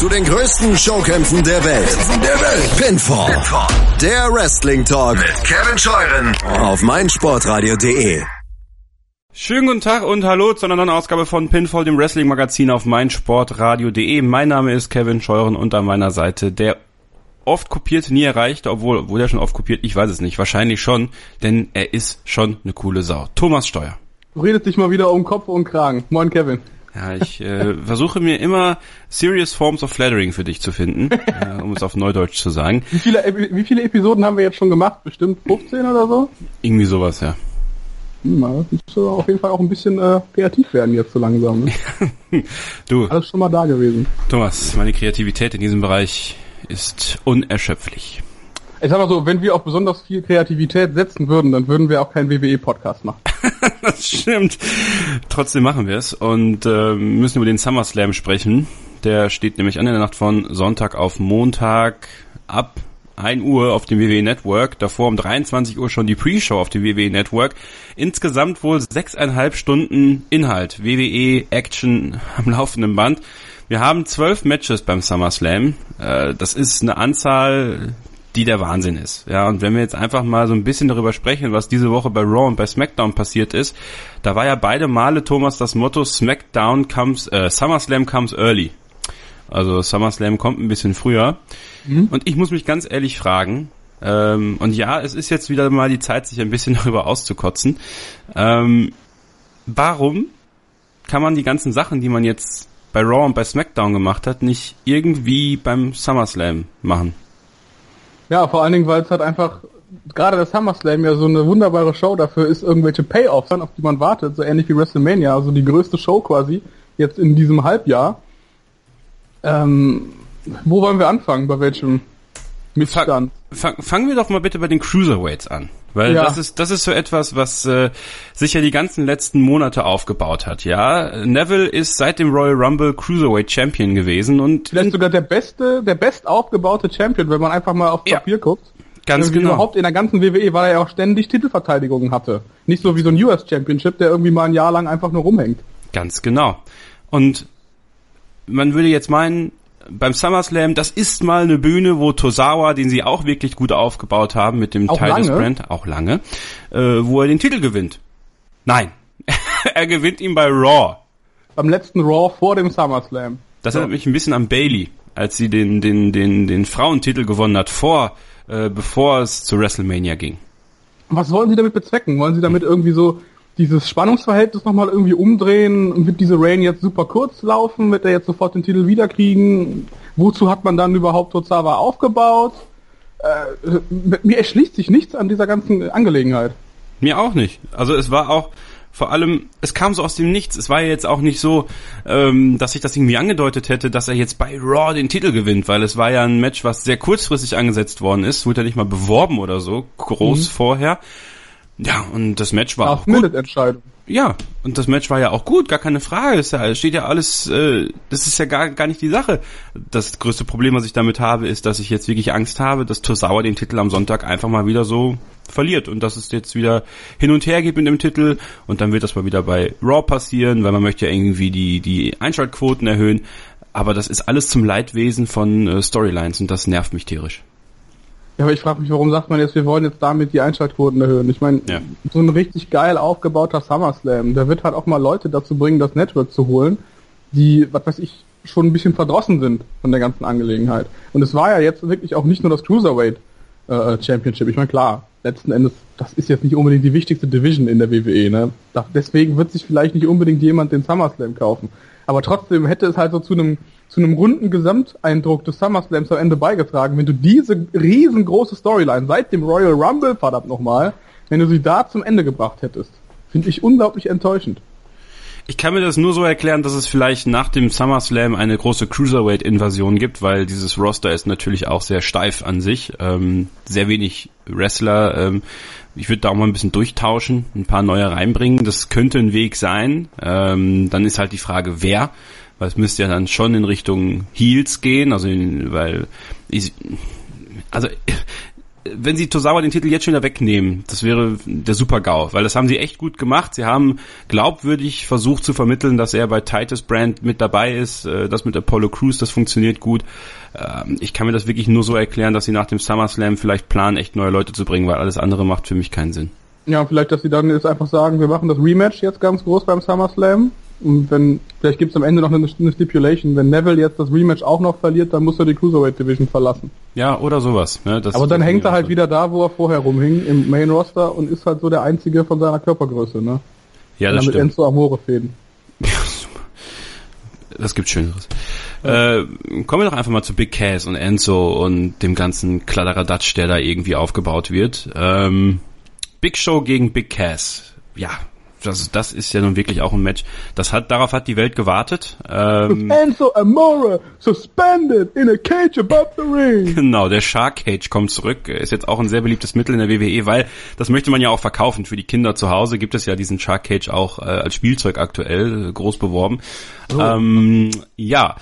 zu den größten Showkämpfen der Welt. Der Welt. Pinfall. Pinfall. Der Wrestling Talk mit Kevin Scheuren auf meinsportradio.de. Schönen guten Tag und hallo zu einer neuen Ausgabe von Pinfall, dem Wrestling Magazin auf meinsportradio.de. Mein Name ist Kevin Scheuren und an meiner Seite der oft kopiert, nie erreicht, obwohl, wurde er schon oft kopiert, ich weiß es nicht, wahrscheinlich schon, denn er ist schon eine coole Sau. Thomas Steuer. Du redest dich mal wieder um Kopf und Kragen. Moin Kevin. Ja, ich äh, versuche mir immer serious forms of flattering für dich zu finden, äh, um es auf Neudeutsch zu sagen. Wie viele, wie viele Episoden haben wir jetzt schon gemacht? Bestimmt 15 oder so? Irgendwie sowas, ja. Hm, das muss auf jeden Fall auch ein bisschen äh, kreativ werden jetzt so langsam. Ne? du. Alles schon mal da gewesen. Thomas, meine Kreativität in diesem Bereich ist unerschöpflich. Ich sag mal so, wenn wir auf besonders viel Kreativität setzen würden, dann würden wir auch keinen WWE-Podcast machen. das stimmt. Trotzdem machen wir es und äh, müssen über den SummerSlam sprechen. Der steht nämlich an der Nacht von Sonntag auf Montag ab 1 Uhr auf dem WWE Network, davor um 23 Uhr schon die Pre-Show auf dem WWE Network. Insgesamt wohl sechseinhalb Stunden Inhalt, WWE Action am laufenden Band. Wir haben zwölf Matches beim SummerSlam. Äh, das ist eine Anzahl, die der Wahnsinn ist. Ja, und wenn wir jetzt einfach mal so ein bisschen darüber sprechen, was diese Woche bei Raw und bei SmackDown passiert ist, da war ja beide Male Thomas das Motto SmackDown comes, äh, SummerSlam comes early. Also SummerSlam kommt ein bisschen früher. Mhm. Und ich muss mich ganz ehrlich fragen, ähm, und ja, es ist jetzt wieder mal die Zeit, sich ein bisschen darüber auszukotzen. Ähm, warum kann man die ganzen Sachen, die man jetzt bei Raw und bei SmackDown gemacht hat, nicht irgendwie beim SummerSlam machen? Ja, vor allen Dingen, weil es halt einfach, gerade das SummerSlam ja so eine wunderbare Show dafür ist, irgendwelche Payoffs, auf die man wartet, so ähnlich wie WrestleMania, also die größte Show quasi, jetzt in diesem Halbjahr. Ähm, wo wollen wir anfangen? Bei welchem Missstand? Fang, fang, fangen wir doch mal bitte bei den Cruiserweights an. Weil ja. das ist das ist so etwas, was äh, sich ja die ganzen letzten Monate aufgebaut hat. Ja, Neville ist seit dem Royal Rumble Cruiserweight Champion gewesen und vielleicht sogar der beste, der best aufgebaute Champion, wenn man einfach mal auf Papier ja. guckt. Ganz irgendwie genau. Überhaupt in der ganzen WWE, weil er ja auch ständig Titelverteidigungen hatte. Nicht so wie so ein US Championship, der irgendwie mal ein Jahr lang einfach nur rumhängt. Ganz genau. Und man würde jetzt meinen, beim SummerSlam, das ist mal eine Bühne, wo Tosawa, den sie auch wirklich gut aufgebaut haben mit dem Titus Brand, auch lange, äh, wo er den Titel gewinnt. Nein, er gewinnt ihn bei Raw. Beim letzten Raw vor dem SummerSlam. Das erinnert mich ein bisschen an Bailey, als sie den den den den Frauentitel gewonnen hat vor äh, bevor es zu WrestleMania ging. Was wollen Sie damit bezwecken? Wollen Sie damit irgendwie so dieses Spannungsverhältnis nochmal irgendwie umdrehen? Wird diese Rain jetzt super kurz laufen? Wird er jetzt sofort den Titel wiederkriegen? Wozu hat man dann überhaupt Tozawa aufgebaut? Äh, mir erschließt sich nichts an dieser ganzen Angelegenheit. Mir auch nicht. Also es war auch vor allem, es kam so aus dem Nichts. Es war ja jetzt auch nicht so, ähm, dass ich das irgendwie angedeutet hätte, dass er jetzt bei Raw den Titel gewinnt, weil es war ja ein Match, was sehr kurzfristig angesetzt worden ist. Wurde ja nicht mal beworben oder so, groß mhm. vorher. Ja, und das Match war auch gut. Entscheidung. Ja, und das Match war ja auch gut, gar keine Frage. Es ja, steht ja alles, äh, das ist ja gar, gar nicht die Sache. Das größte Problem, was ich damit habe, ist, dass ich jetzt wirklich Angst habe, dass Tosawa den Titel am Sonntag einfach mal wieder so verliert und dass es jetzt wieder hin und her geht mit dem Titel und dann wird das mal wieder bei Raw passieren, weil man möchte ja irgendwie die, die Einschaltquoten erhöhen. Aber das ist alles zum Leidwesen von äh, Storylines und das nervt mich tierisch. Ja, aber ich frage mich, warum sagt man jetzt, wir wollen jetzt damit die Einschaltquoten erhöhen? Ich meine, ja. so ein richtig geil aufgebauter SummerSlam, der wird halt auch mal Leute dazu bringen, das Network zu holen, die, was weiß ich, schon ein bisschen verdrossen sind von der ganzen Angelegenheit. Und es war ja jetzt wirklich auch nicht nur das Cruiserweight äh, Championship. Ich meine, klar, letzten Endes, das ist jetzt nicht unbedingt die wichtigste Division in der WWE, ne? deswegen wird sich vielleicht nicht unbedingt jemand den SummerSlam kaufen. Aber trotzdem hätte es halt so zu einem zu einem runden Gesamteindruck des SummerSlams am Ende beigetragen, wenn du diese riesengroße Storyline seit dem Royal Rumble, verdammt nochmal, wenn du sie da zum Ende gebracht hättest. Finde ich unglaublich enttäuschend. Ich kann mir das nur so erklären, dass es vielleicht nach dem SummerSlam eine große Cruiserweight-Invasion gibt, weil dieses Roster ist natürlich auch sehr steif an sich. Ähm, sehr wenig Wrestler. Ähm, ich würde da auch mal ein bisschen durchtauschen, ein paar neue reinbringen. Das könnte ein Weg sein. Ähm, dann ist halt die Frage, wer weil es müsste ja dann schon in Richtung Heels gehen, also in, weil ich, also wenn sie Tosawa den Titel jetzt schon wieder wegnehmen, das wäre der Super-GAU, weil das haben sie echt gut gemacht. Sie haben glaubwürdig versucht zu vermitteln, dass er bei Titus Brand mit dabei ist, äh, das mit Apollo Crews, das funktioniert gut. Ähm, ich kann mir das wirklich nur so erklären, dass sie nach dem SummerSlam vielleicht planen, echt neue Leute zu bringen, weil alles andere macht für mich keinen Sinn. Ja, vielleicht, dass sie dann jetzt einfach sagen, wir machen das Rematch jetzt ganz groß beim SummerSlam. Und wenn, vielleicht gibt es am Ende noch eine, eine, Stipulation, wenn Neville jetzt das Rematch auch noch verliert, dann muss er die Cruiserweight Division verlassen. Ja, oder sowas. Ne? Aber dann hängt er halt wieder da, wo er vorher rumhing, im Main Roster und ist halt so der Einzige von seiner Körpergröße, ne? Ja, das stimmt. Mit Enzo Amore fäden. das gibt Schöneres. Ja. Äh, kommen wir doch einfach mal zu Big Cass und Enzo und dem ganzen Kladderadatsch, der da irgendwie aufgebaut wird. Ähm, Big Show gegen Big Cass. Ja, das, das ist ja nun wirklich auch ein Match. Das hat, darauf hat die Welt gewartet. Ähm, Enzo Amore suspended in a cage above the ring. Genau, der Shark Cage kommt zurück. Ist jetzt auch ein sehr beliebtes Mittel in der WWE, weil das möchte man ja auch verkaufen. Für die Kinder zu Hause gibt es ja diesen Shark Cage auch äh, als Spielzeug aktuell groß beworben. Oh. Ähm, ja.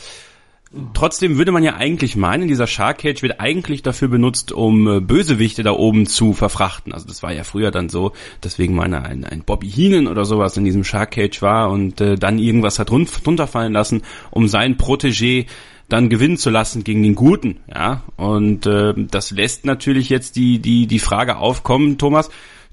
Trotzdem würde man ja eigentlich meinen, dieser Shark Cage wird eigentlich dafür benutzt, um äh, Bösewichte da oben zu verfrachten. Also das war ja früher dann so, deswegen meine ein, ein Bobby Heenan oder sowas in diesem Shark Cage war und äh, dann irgendwas hat run runterfallen lassen, um sein Protégé dann gewinnen zu lassen gegen den Guten, ja. Und äh, das lässt natürlich jetzt die die die Frage aufkommen, Thomas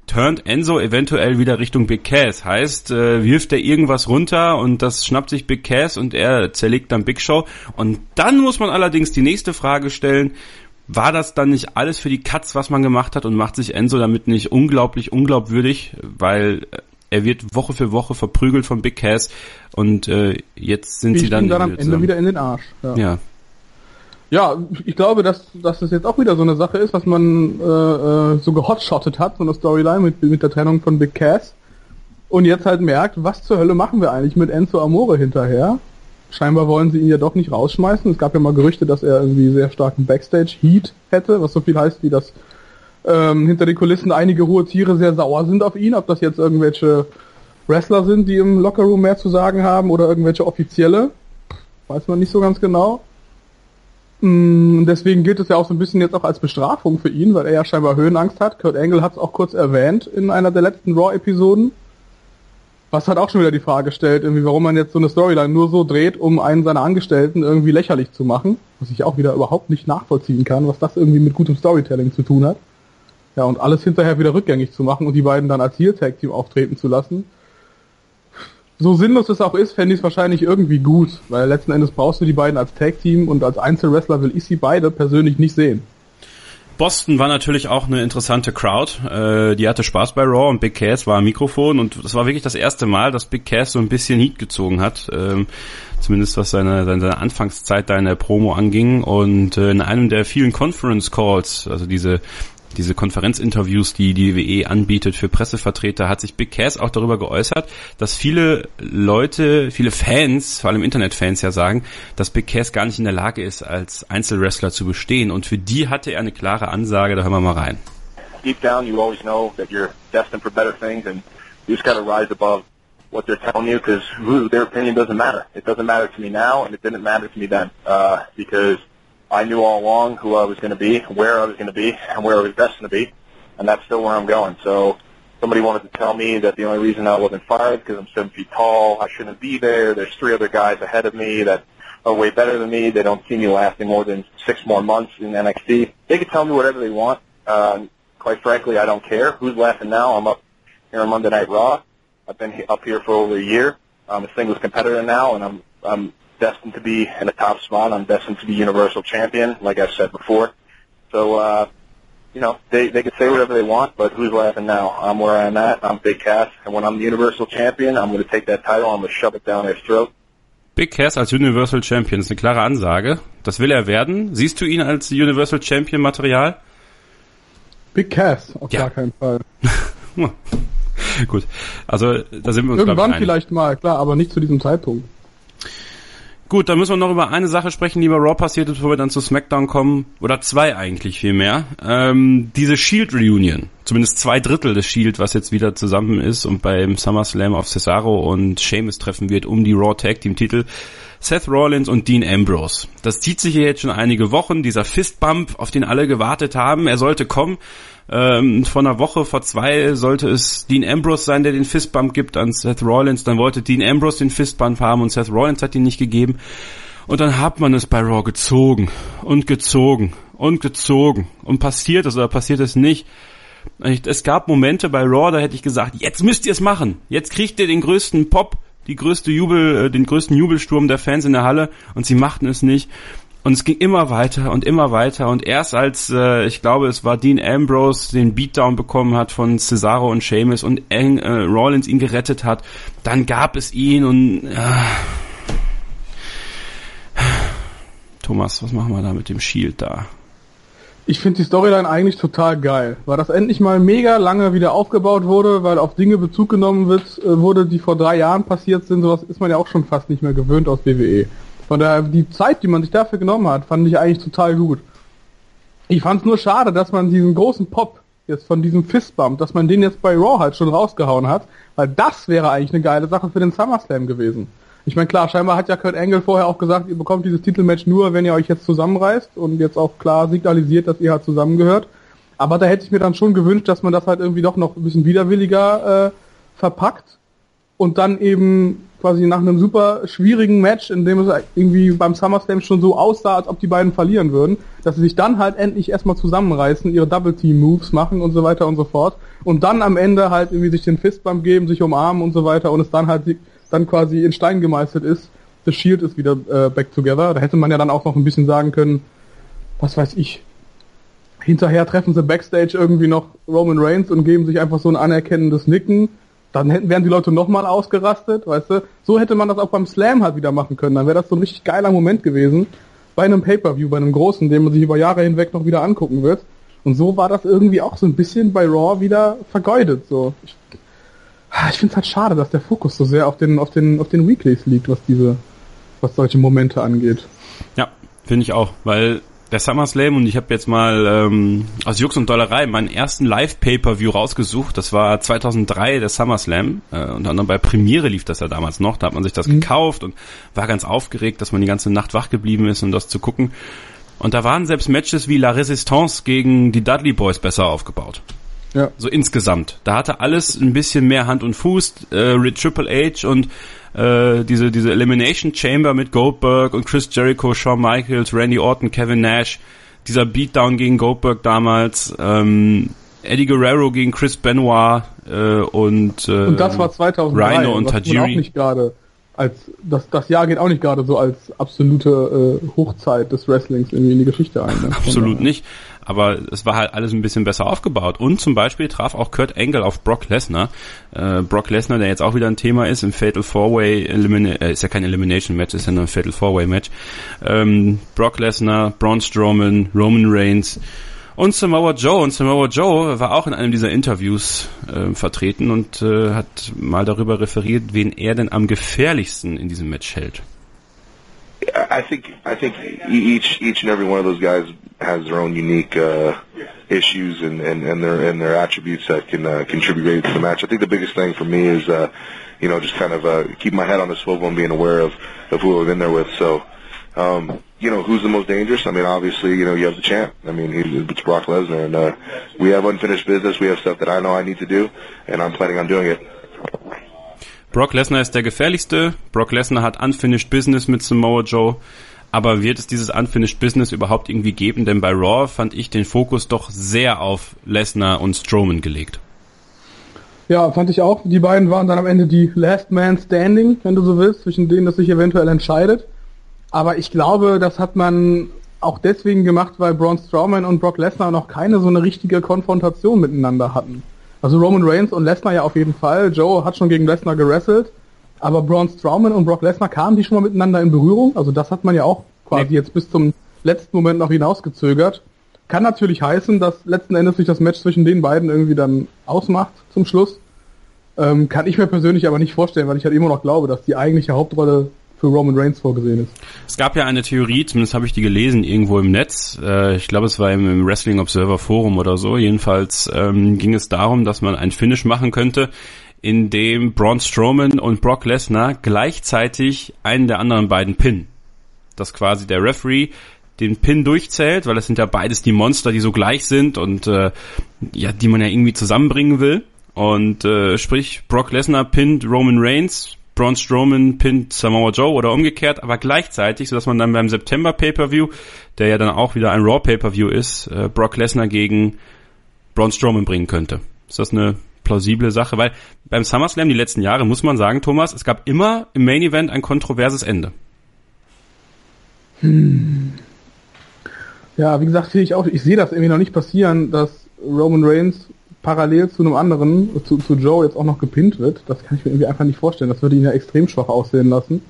turnt Enzo eventuell wieder Richtung Big Cass. Heißt, äh, wirft er irgendwas runter und das schnappt sich Big Cass und er zerlegt dann Big Show. Und dann muss man allerdings die nächste Frage stellen, war das dann nicht alles für die Katz, was man gemacht hat und macht sich Enzo damit nicht unglaublich unglaubwürdig, weil er wird Woche für Woche verprügelt von Big Cass und äh, jetzt sind Wie sie dann, dann am Ende wieder in den Arsch. Ja. ja. Ja, ich glaube, dass, dass das jetzt auch wieder so eine Sache ist, was man äh, äh, so gehotshottet hat, so eine Storyline mit, mit der Trennung von Big Cass. Und jetzt halt merkt, was zur Hölle machen wir eigentlich mit Enzo Amore hinterher? Scheinbar wollen sie ihn ja doch nicht rausschmeißen. Es gab ja mal Gerüchte, dass er irgendwie sehr starken Backstage-Heat hätte, was so viel heißt, wie dass ähm, hinter den Kulissen einige hohe Tiere sehr sauer sind auf ihn, ob das jetzt irgendwelche Wrestler sind, die im Lockerroom mehr zu sagen haben oder irgendwelche Offizielle. Weiß man nicht so ganz genau. Mm, deswegen gilt es ja auch so ein bisschen jetzt auch als Bestrafung für ihn, weil er ja scheinbar Höhenangst hat. Kurt Angle hat es auch kurz erwähnt in einer der letzten Raw-Episoden. Was hat auch schon wieder die Frage stellt, irgendwie, warum man jetzt so eine Storyline nur so dreht, um einen seiner Angestellten irgendwie lächerlich zu machen. Was ich auch wieder überhaupt nicht nachvollziehen kann, was das irgendwie mit gutem Storytelling zu tun hat. Ja, und alles hinterher wieder rückgängig zu machen und die beiden dann als Heel-Tag-Team auftreten zu lassen so sinnlos es auch ist, fände ich es wahrscheinlich irgendwie gut, weil letzten Endes brauchst du die beiden als Tag-Team und als Einzelwrestler will ich sie beide persönlich nicht sehen. Boston war natürlich auch eine interessante Crowd. Äh, die hatte Spaß bei Raw und Big Cass war am Mikrofon und das war wirklich das erste Mal, dass Big Cass so ein bisschen Heat gezogen hat. Ähm, zumindest was seine, seine Anfangszeit da in der Promo anging. Und äh, in einem der vielen Conference Calls, also diese diese Konferenzinterviews, die die WWE anbietet für Pressevertreter, hat sich Big Cass auch darüber geäußert, dass viele Leute, viele Fans, vor allem Internetfans ja sagen, dass Big Cass gar nicht in der Lage ist, als Einzelwrestler zu bestehen. Und für die hatte er eine klare Ansage, da hören wir mal rein. Deep down you always know that you're destined for better things and you just gotta rise above what they're telling you because their opinion doesn't matter. It doesn't matter to me now and it didn't matter to me then uh, because I knew all along who I was going to be, where I was going to be, and where I was destined to be, and that's still where I'm going. So somebody wanted to tell me that the only reason I wasn't fired because I'm seven feet tall, I shouldn't be there. There's three other guys ahead of me that are way better than me. They don't see me lasting more than six more months in NXT. They can tell me whatever they want. Uh, quite frankly, I don't care. Who's laughing now? I'm up here on Monday Night Raw. I've been up here for over a year. I'm a singles competitor now, and I'm I'm destined to be in a top spot. I'm destined to be Universal Champion, like I've said before. So, uh, you know, they, they can say whatever they want, but who's laughing now? I'm where I'm at. I'm Big Cass. And when I'm the Universal Champion, I'm going to take that title. I'm going to shove it down their throat. Big Cass als Universal Champion ist eine klare Ansage. Das will er werden. Siehst du ihn als Universal Champion Material? Big Cass, auf ja. gar keinen Fall. Gut, also da sind wir uns Irgendwann vielleicht mal, klar, aber nicht zu diesem Zeitpunkt. Gut, dann müssen wir noch über eine Sache sprechen, die bei Raw passiert ist, bevor wir dann zu SmackDown kommen. Oder zwei eigentlich vielmehr. Ähm, diese Shield Reunion. zumindest zwei Drittel des Shield, was jetzt wieder zusammen ist und beim SummerSlam auf Cesaro und Sheamus treffen wird um die Raw Tag Team Titel. Seth Rollins und Dean Ambrose. Das zieht sich hier jetzt schon einige Wochen, dieser Fistbump, auf den alle gewartet haben. Er sollte kommen. Ähm, vor einer Woche, vor zwei sollte es Dean Ambrose sein, der den Fistbump gibt an Seth Rollins. Dann wollte Dean Ambrose den Fistbump haben und Seth Rollins hat ihn nicht gegeben. Und dann hat man es bei Raw gezogen und gezogen und gezogen. Und passiert es oder passiert es nicht. Es gab Momente bei Raw, da hätte ich gesagt, jetzt müsst ihr es machen. Jetzt kriegt ihr den größten Pop, die größte Jubel, äh, den größten Jubelsturm der Fans in der Halle und sie machten es nicht. Und es ging immer weiter und immer weiter. Und erst als, äh, ich glaube, es war Dean Ambrose, den Beatdown bekommen hat von Cesaro und Sheamus und Eng, äh, Rollins ihn gerettet hat, dann gab es ihn und... Äh, Thomas, was machen wir da mit dem Shield da? Ich finde die Storyline eigentlich total geil, weil das endlich mal mega lange wieder aufgebaut wurde, weil auf Dinge Bezug genommen wird, äh, wurde, die vor drei Jahren passiert sind. Sowas ist man ja auch schon fast nicht mehr gewöhnt aus WWE. Von daher, die Zeit, die man sich dafür genommen hat, fand ich eigentlich total gut. Ich fand es nur schade, dass man diesen großen Pop jetzt von diesem Fistbump, dass man den jetzt bei Raw halt schon rausgehauen hat, weil das wäre eigentlich eine geile Sache für den SummerSlam gewesen. Ich meine, klar, scheinbar hat ja Kurt Angle vorher auch gesagt, ihr bekommt dieses Titelmatch nur, wenn ihr euch jetzt zusammenreißt und jetzt auch klar signalisiert, dass ihr halt zusammengehört. Aber da hätte ich mir dann schon gewünscht, dass man das halt irgendwie doch noch ein bisschen widerwilliger äh, verpackt und dann eben quasi nach einem super schwierigen Match, in dem es irgendwie beim SummerSlam schon so aussah, als ob die beiden verlieren würden, dass sie sich dann halt endlich erstmal zusammenreißen, ihre Double Team Moves machen und so weiter und so fort und dann am Ende halt irgendwie sich den Fistbump geben, sich umarmen und so weiter und es dann halt dann quasi in Stein gemeißelt ist, The Shield ist wieder äh, back together. Da hätte man ja dann auch noch ein bisschen sagen können, was weiß ich, hinterher treffen sie Backstage irgendwie noch Roman Reigns und geben sich einfach so ein anerkennendes Nicken. Dann hätten, wären die Leute nochmal ausgerastet, weißt du? So hätte man das auch beim Slam halt wieder machen können. Dann wäre das so ein richtig geiler Moment gewesen. Bei einem Pay-Per-View, bei einem großen, den man sich über Jahre hinweg noch wieder angucken wird. Und so war das irgendwie auch so ein bisschen bei Raw wieder vergeudet. So. Ich ich finde es halt schade, dass der Fokus so sehr auf den, auf den, auf den Weeklies liegt, was diese, was solche Momente angeht. Ja, finde ich auch, weil der SummerSlam und ich habe jetzt mal ähm, aus Jux und Dollerei meinen ersten Live-Pay-Per-View rausgesucht. Das war 2003 der SummerSlam. Äh, unter anderem bei Premiere lief das ja damals noch. Da hat man sich das mhm. gekauft und war ganz aufgeregt, dass man die ganze Nacht wach geblieben ist, um das zu gucken. Und da waren selbst Matches wie La Resistance gegen die Dudley Boys besser aufgebaut. Ja. So insgesamt. Da hatte alles ein bisschen mehr Hand und Fuß. Äh, Triple H und äh, diese, diese Elimination Chamber mit Goldberg und Chris Jericho, Shawn Michaels, Randy Orton, Kevin Nash. Dieser Beatdown gegen Goldberg damals. Ähm, Eddie Guerrero gegen Chris Benoit äh, und, äh, und das war 2003, Rhino und Tajiri. Auch nicht gerade als das das Jahr geht auch nicht gerade so als absolute äh, Hochzeit des Wrestlings irgendwie in die Geschichte ein. Ne? Absolut nicht aber es war halt alles ein bisschen besser aufgebaut. Und zum Beispiel traf auch Kurt Angle auf Brock Lesnar. Äh, Brock Lesnar, der jetzt auch wieder ein Thema ist im Fatal Four-Way, äh, ist ja kein Elimination Match, ist ja nur ein Fatal Four-Way Match. Ähm, Brock Lesnar, Braun Strowman, Roman Reigns und Samoa Joe. Und Samoa Joe war auch in einem dieser Interviews äh, vertreten und äh, hat mal darüber referiert, wen er denn am gefährlichsten in diesem Match hält. I think I think each each and every one of those guys has their own unique uh, issues and, and, and their and their attributes that can uh, contribute to the match. I think the biggest thing for me is uh, you know just kind of uh, keeping my head on the swivel and being aware of of who I've been there with. So um, you know who's the most dangerous? I mean, obviously you know you have the champ. I mean, it's Brock Lesnar, and uh, we have unfinished business. We have stuff that I know I need to do, and I'm planning on doing it. Brock Lesnar ist der gefährlichste. Brock Lesnar hat unfinished business mit Samoa Joe. Aber wird es dieses unfinished business überhaupt irgendwie geben? Denn bei Raw fand ich den Fokus doch sehr auf Lesnar und Strowman gelegt. Ja, fand ich auch. Die beiden waren dann am Ende die Last Man Standing, wenn du so willst, zwischen denen das sich eventuell entscheidet. Aber ich glaube, das hat man auch deswegen gemacht, weil Braun Strowman und Brock Lesnar noch keine so eine richtige Konfrontation miteinander hatten. Also Roman Reigns und Lesnar ja auf jeden Fall. Joe hat schon gegen Lesnar gewrestelt. Aber Braun Strowman und Brock Lesnar kamen die schon mal miteinander in Berührung? Also das hat man ja auch quasi nee. jetzt bis zum letzten Moment noch hinausgezögert. Kann natürlich heißen, dass letzten Endes sich das Match zwischen den beiden irgendwie dann ausmacht zum Schluss. Ähm, kann ich mir persönlich aber nicht vorstellen, weil ich halt immer noch glaube, dass die eigentliche Hauptrolle für Roman Reigns vorgesehen ist. Es gab ja eine Theorie, zumindest habe ich die gelesen irgendwo im Netz. Äh, ich glaube, es war im, Wrestling Observer Forum oder so. Jedenfalls ähm, ging es darum, dass man ein Finish machen könnte, in dem Braun Strowman und Brock Lesnar gleichzeitig einen der anderen beiden pinnen. Dass quasi der Referee den Pin durchzählt, weil das sind ja beides die Monster, die so gleich sind und äh, ja, die man ja irgendwie zusammenbringen will. Und äh, sprich, Brock Lesnar pinnt Roman Reigns, Braun Strowman pinnt Samoa Joe oder umgekehrt, aber gleichzeitig, sodass man dann beim September Pay-Per-View, der ja dann auch wieder ein Raw Pay-Per-View ist, äh, Brock Lesnar gegen Braun Strowman bringen könnte. Ist das eine plausible Sache? Weil beim SummerSlam die letzten Jahre muss man sagen, Thomas, es gab immer im Main Event ein kontroverses Ende. Hm. Ja, wie gesagt, sehe ich auch, ich sehe das irgendwie noch nicht passieren, dass Roman Reigns parallel zu einem anderen, zu, zu Joe jetzt auch noch gepinnt wird. Das kann ich mir irgendwie einfach nicht vorstellen. Das würde ihn ja extrem schwach aussehen lassen.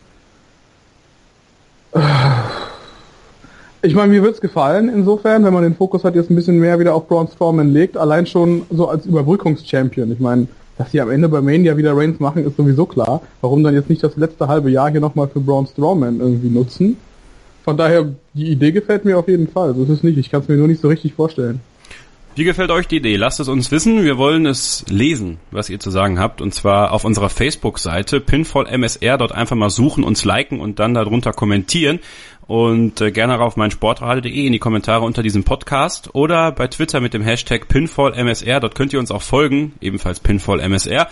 Ich meine, mir wird's gefallen insofern, wenn man den Fokus halt jetzt ein bisschen mehr wieder auf Braun Strowman legt, allein schon so als Überbrückungschampion. Ich meine, dass sie am Ende bei Mania wieder Reigns machen, ist sowieso klar. Warum dann jetzt nicht das letzte halbe Jahr hier nochmal für Braun Strowman irgendwie nutzen? Von daher, die Idee gefällt mir auf jeden Fall. So ist es nicht. Ich kann es mir nur nicht so richtig vorstellen. Wie gefällt euch die Idee? Lasst es uns wissen. Wir wollen es lesen, was ihr zu sagen habt. Und zwar auf unserer Facebook-Seite pinfallmsr. Dort einfach mal suchen, uns liken und dann darunter kommentieren. Und äh, gerne auf mein Sportradio.de in die Kommentare unter diesem Podcast oder bei Twitter mit dem Hashtag pinfallmsr. Dort könnt ihr uns auch folgen, ebenfalls pinfallmsr.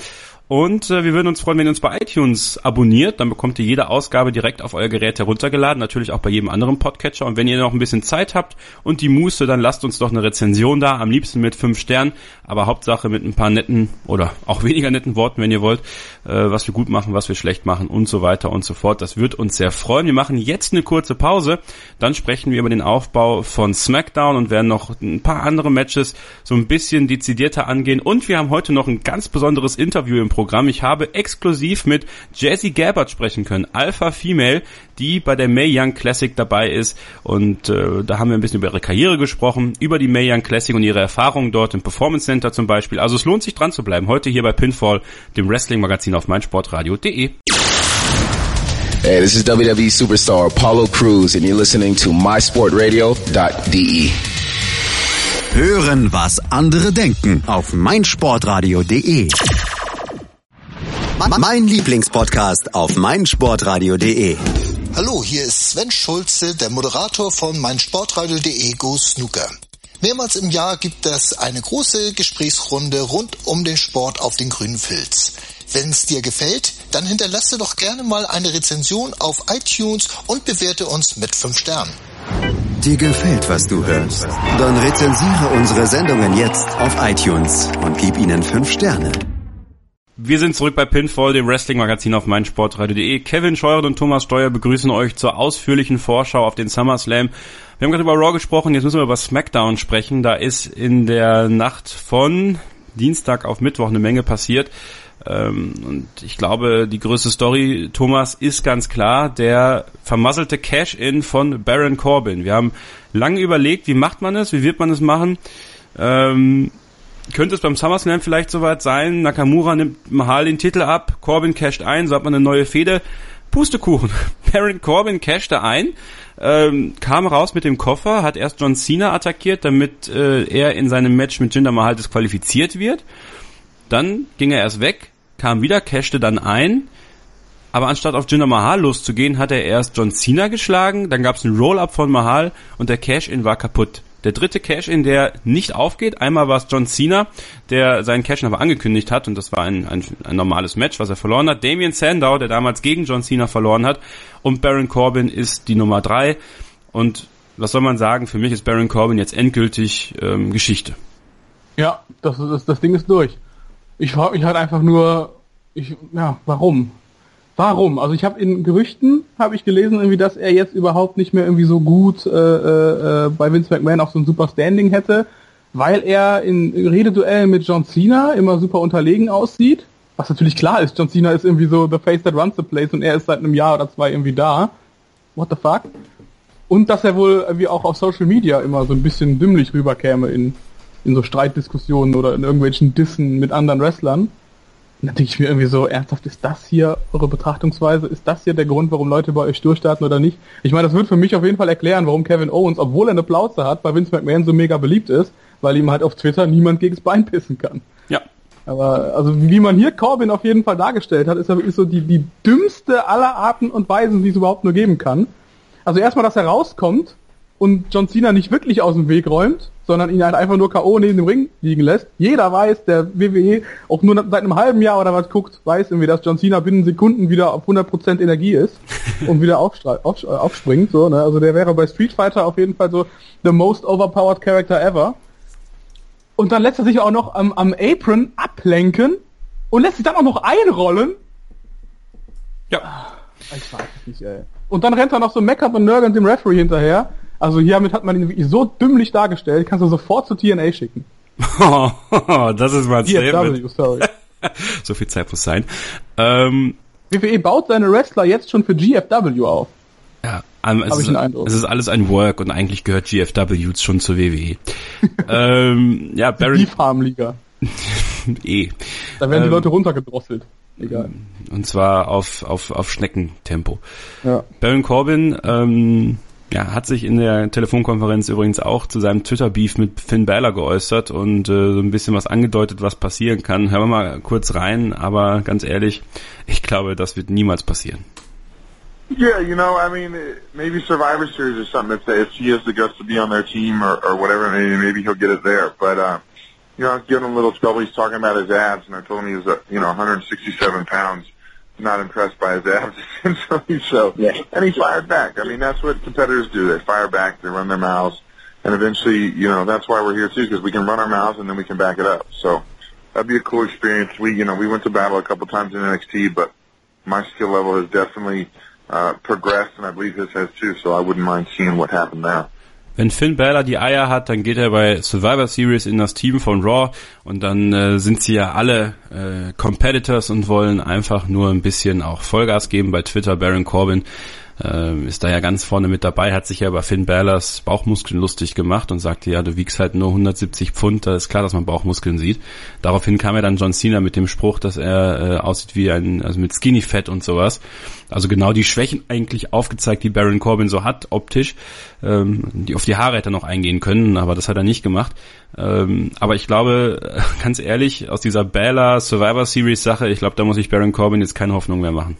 Und äh, wir würden uns freuen, wenn ihr uns bei iTunes abonniert. Dann bekommt ihr jede Ausgabe direkt auf euer Gerät heruntergeladen. Natürlich auch bei jedem anderen Podcatcher. Und wenn ihr noch ein bisschen Zeit habt und die Muße, dann lasst uns doch eine Rezension da. Am liebsten mit fünf Sternen. Aber Hauptsache mit ein paar netten oder auch weniger netten Worten, wenn ihr wollt. Äh, was wir gut machen, was wir schlecht machen und so weiter und so fort. Das wird uns sehr freuen. Wir machen jetzt eine kurze Pause. Dann sprechen wir über den Aufbau von SmackDown und werden noch ein paar andere Matches so ein bisschen dezidierter angehen. Und wir haben heute noch ein ganz besonderes Interview im Programm. Ich habe exklusiv mit Jessie Gabbard sprechen können, Alpha Female, die bei der May Young Classic dabei ist. Und äh, da haben wir ein bisschen über ihre Karriere gesprochen, über die May Young Classic und ihre Erfahrungen dort im Performance Center zum Beispiel. Also es lohnt sich dran zu bleiben. Heute hier bei Pinfall, dem Wrestling-Magazin auf meinsportradio.de. Hey, this is WWE superstar Apollo Cruz and you're listening to mysportradio.de. Hören, was andere denken auf meinsportradio.de. Mein Lieblingspodcast auf meinsportradio.de. Hallo, hier ist Sven Schulze, der Moderator von meinsportradio.de Go Snooker. Mehrmals im Jahr gibt es eine große Gesprächsrunde rund um den Sport auf den grünen Filz. Wenn es dir gefällt, dann hinterlasse doch gerne mal eine Rezension auf iTunes und bewerte uns mit 5 Sternen. Dir gefällt, was du hörst? Dann rezensiere unsere Sendungen jetzt auf iTunes und gib ihnen 5 Sterne. Wir sind zurück bei Pinfall, dem Wrestling-Magazin auf meinsportradio.de. Kevin Scheuren und Thomas Steuer begrüßen euch zur ausführlichen Vorschau auf den SummerSlam. Wir haben gerade über Raw gesprochen, jetzt müssen wir über SmackDown sprechen. Da ist in der Nacht von Dienstag auf Mittwoch eine Menge passiert. Ähm, und ich glaube, die größte Story, Thomas, ist ganz klar der vermasselte Cash-In von Baron Corbin. Wir haben lange überlegt, wie macht man es, wie wird man es machen. Ähm, könnte es beim SummerSlam vielleicht soweit sein, Nakamura nimmt Mahal den Titel ab, Corbin casht ein, so hat man eine neue Fehde. Pustekuchen. Baron Corbin cashte ein, ähm, kam raus mit dem Koffer, hat erst John Cena attackiert, damit äh, er in seinem Match mit Jinder Mahal disqualifiziert wird. Dann ging er erst weg, kam wieder, cashte dann ein, aber anstatt auf Jinder Mahal loszugehen, hat er erst John Cena geschlagen, dann gab es einen Roll-Up von Mahal und der Cash-In war kaputt. Der dritte Cash-In, der nicht aufgeht, einmal war es John Cena, der seinen Cash-In aber angekündigt hat und das war ein, ein, ein normales Match, was er verloren hat. Damien Sandow, der damals gegen John Cena verloren hat und Baron Corbin ist die Nummer drei und was soll man sagen, für mich ist Baron Corbin jetzt endgültig ähm, Geschichte. Ja, das, das, das Ding ist durch. Ich frage mich halt einfach nur, ich, ja, warum? Warum? Also ich habe in Gerüchten habe ich gelesen, irgendwie, dass er jetzt überhaupt nicht mehr irgendwie so gut äh, äh, bei Vince McMahon auch so ein super Standing hätte, weil er in Rededuellen mit John Cena immer super unterlegen aussieht. Was natürlich klar ist, John Cena ist irgendwie so the face that runs the place und er ist seit einem Jahr oder zwei irgendwie da. What the fuck? Und dass er wohl irgendwie auch auf Social Media immer so ein bisschen dümmlich rüberkäme in, in so Streitdiskussionen oder in irgendwelchen Dissen mit anderen Wrestlern Und dann denke ich mir irgendwie so, ernsthaft, ist das hier eure Betrachtungsweise? Ist das hier der Grund, warum Leute bei euch durchstarten oder nicht? Ich meine, das wird für mich auf jeden Fall erklären, warum Kevin Owens, obwohl er eine Plauze hat, bei Vince McMahon so mega beliebt ist, weil ihm halt auf Twitter niemand gegens Bein pissen kann. Ja. Aber also wie man hier Corbin auf jeden Fall dargestellt hat, ist er wirklich so die, die dümmste aller Arten und Weisen, die es überhaupt nur geben kann. Also erstmal, dass er rauskommt und John Cena nicht wirklich aus dem Weg räumt, sondern ihn halt einfach nur K.O. neben dem Ring liegen lässt. Jeder weiß, der WWE auch nur seit einem halben Jahr oder was guckt, weiß irgendwie, dass John Cena binnen Sekunden wieder auf 100% Energie ist und wieder auf, aufspringt. So, ne? Also der wäre bei Street Fighter auf jeden Fall so the most overpowered character ever. Und dann lässt er sich auch noch am, am Apron ablenken und lässt sich dann auch noch einrollen. Ja. Ich weiß es nicht, ey. Und dann rennt er noch so meckert und nörgelnd dem Referee hinterher also hiermit hat man ihn wirklich so dümmlich dargestellt, kannst du sofort zu TNA schicken. das ist mal ein DFW, sorry. so viel Zeit muss sein. Ähm, WWE baut seine Wrestler jetzt schon für GFW auf. Ja, um, es, ist, es ist alles ein Work und eigentlich gehört GFW schon zur WWE. ähm, ja, Baron. Die Farmliga. eh. Da werden ähm, die Leute runtergedrosselt. Egal. Und zwar auf, auf, auf Schneckentempo. Ja. Baron Corbin, ähm, ja, hat sich in der Telefonkonferenz übrigens auch zu seinem Twitter-Beef mit Finn Balor geäußert und äh, so ein bisschen was angedeutet, was passieren kann. Hören wir mal kurz rein, aber ganz ehrlich, ich glaube, das wird niemals passieren. Yeah, you know, I mean, maybe Survivor Series or something. If, they, if he has the guts to be on their team or, or whatever, maybe, maybe he'll get it there. But, uh, you know, I was giving him a little trouble. He's talking about his abs, and I told him he was, uh, you know, 167 pounds not impressed by his abs essentially. So, yeah. and he fired back. I mean, that's what competitors do. They fire back. They run their mouths, and eventually, you know, that's why we're here too, because we can run our mouths and then we can back it up. So, that'd be a cool experience. We, you know, we went to battle a couple times in NXT, but my skill level has definitely uh, progressed, and I believe his has too. So, I wouldn't mind seeing what happened there. Wenn Finn Balor die Eier hat, dann geht er bei Survivor Series in das Team von Raw und dann äh, sind sie ja alle äh, Competitors und wollen einfach nur ein bisschen auch Vollgas geben bei Twitter. Baron Corbin äh, ist da ja ganz vorne mit dabei, hat sich ja über Finn Balors Bauchmuskeln lustig gemacht und sagte, ja, du wiegst halt nur 170 Pfund, da ist klar, dass man Bauchmuskeln sieht. Daraufhin kam ja dann John Cena mit dem Spruch, dass er äh, aussieht wie ein, also mit Skinny Fat und sowas. Also genau die Schwächen eigentlich aufgezeigt, die Baron Corbin so hat, optisch. Ähm, die auf die Haare hätte er noch eingehen können, aber das hat er nicht gemacht. Ähm, aber ich glaube, ganz ehrlich, aus dieser Bella Survivor Series Sache, ich glaube, da muss ich Baron Corbin jetzt keine Hoffnung mehr machen.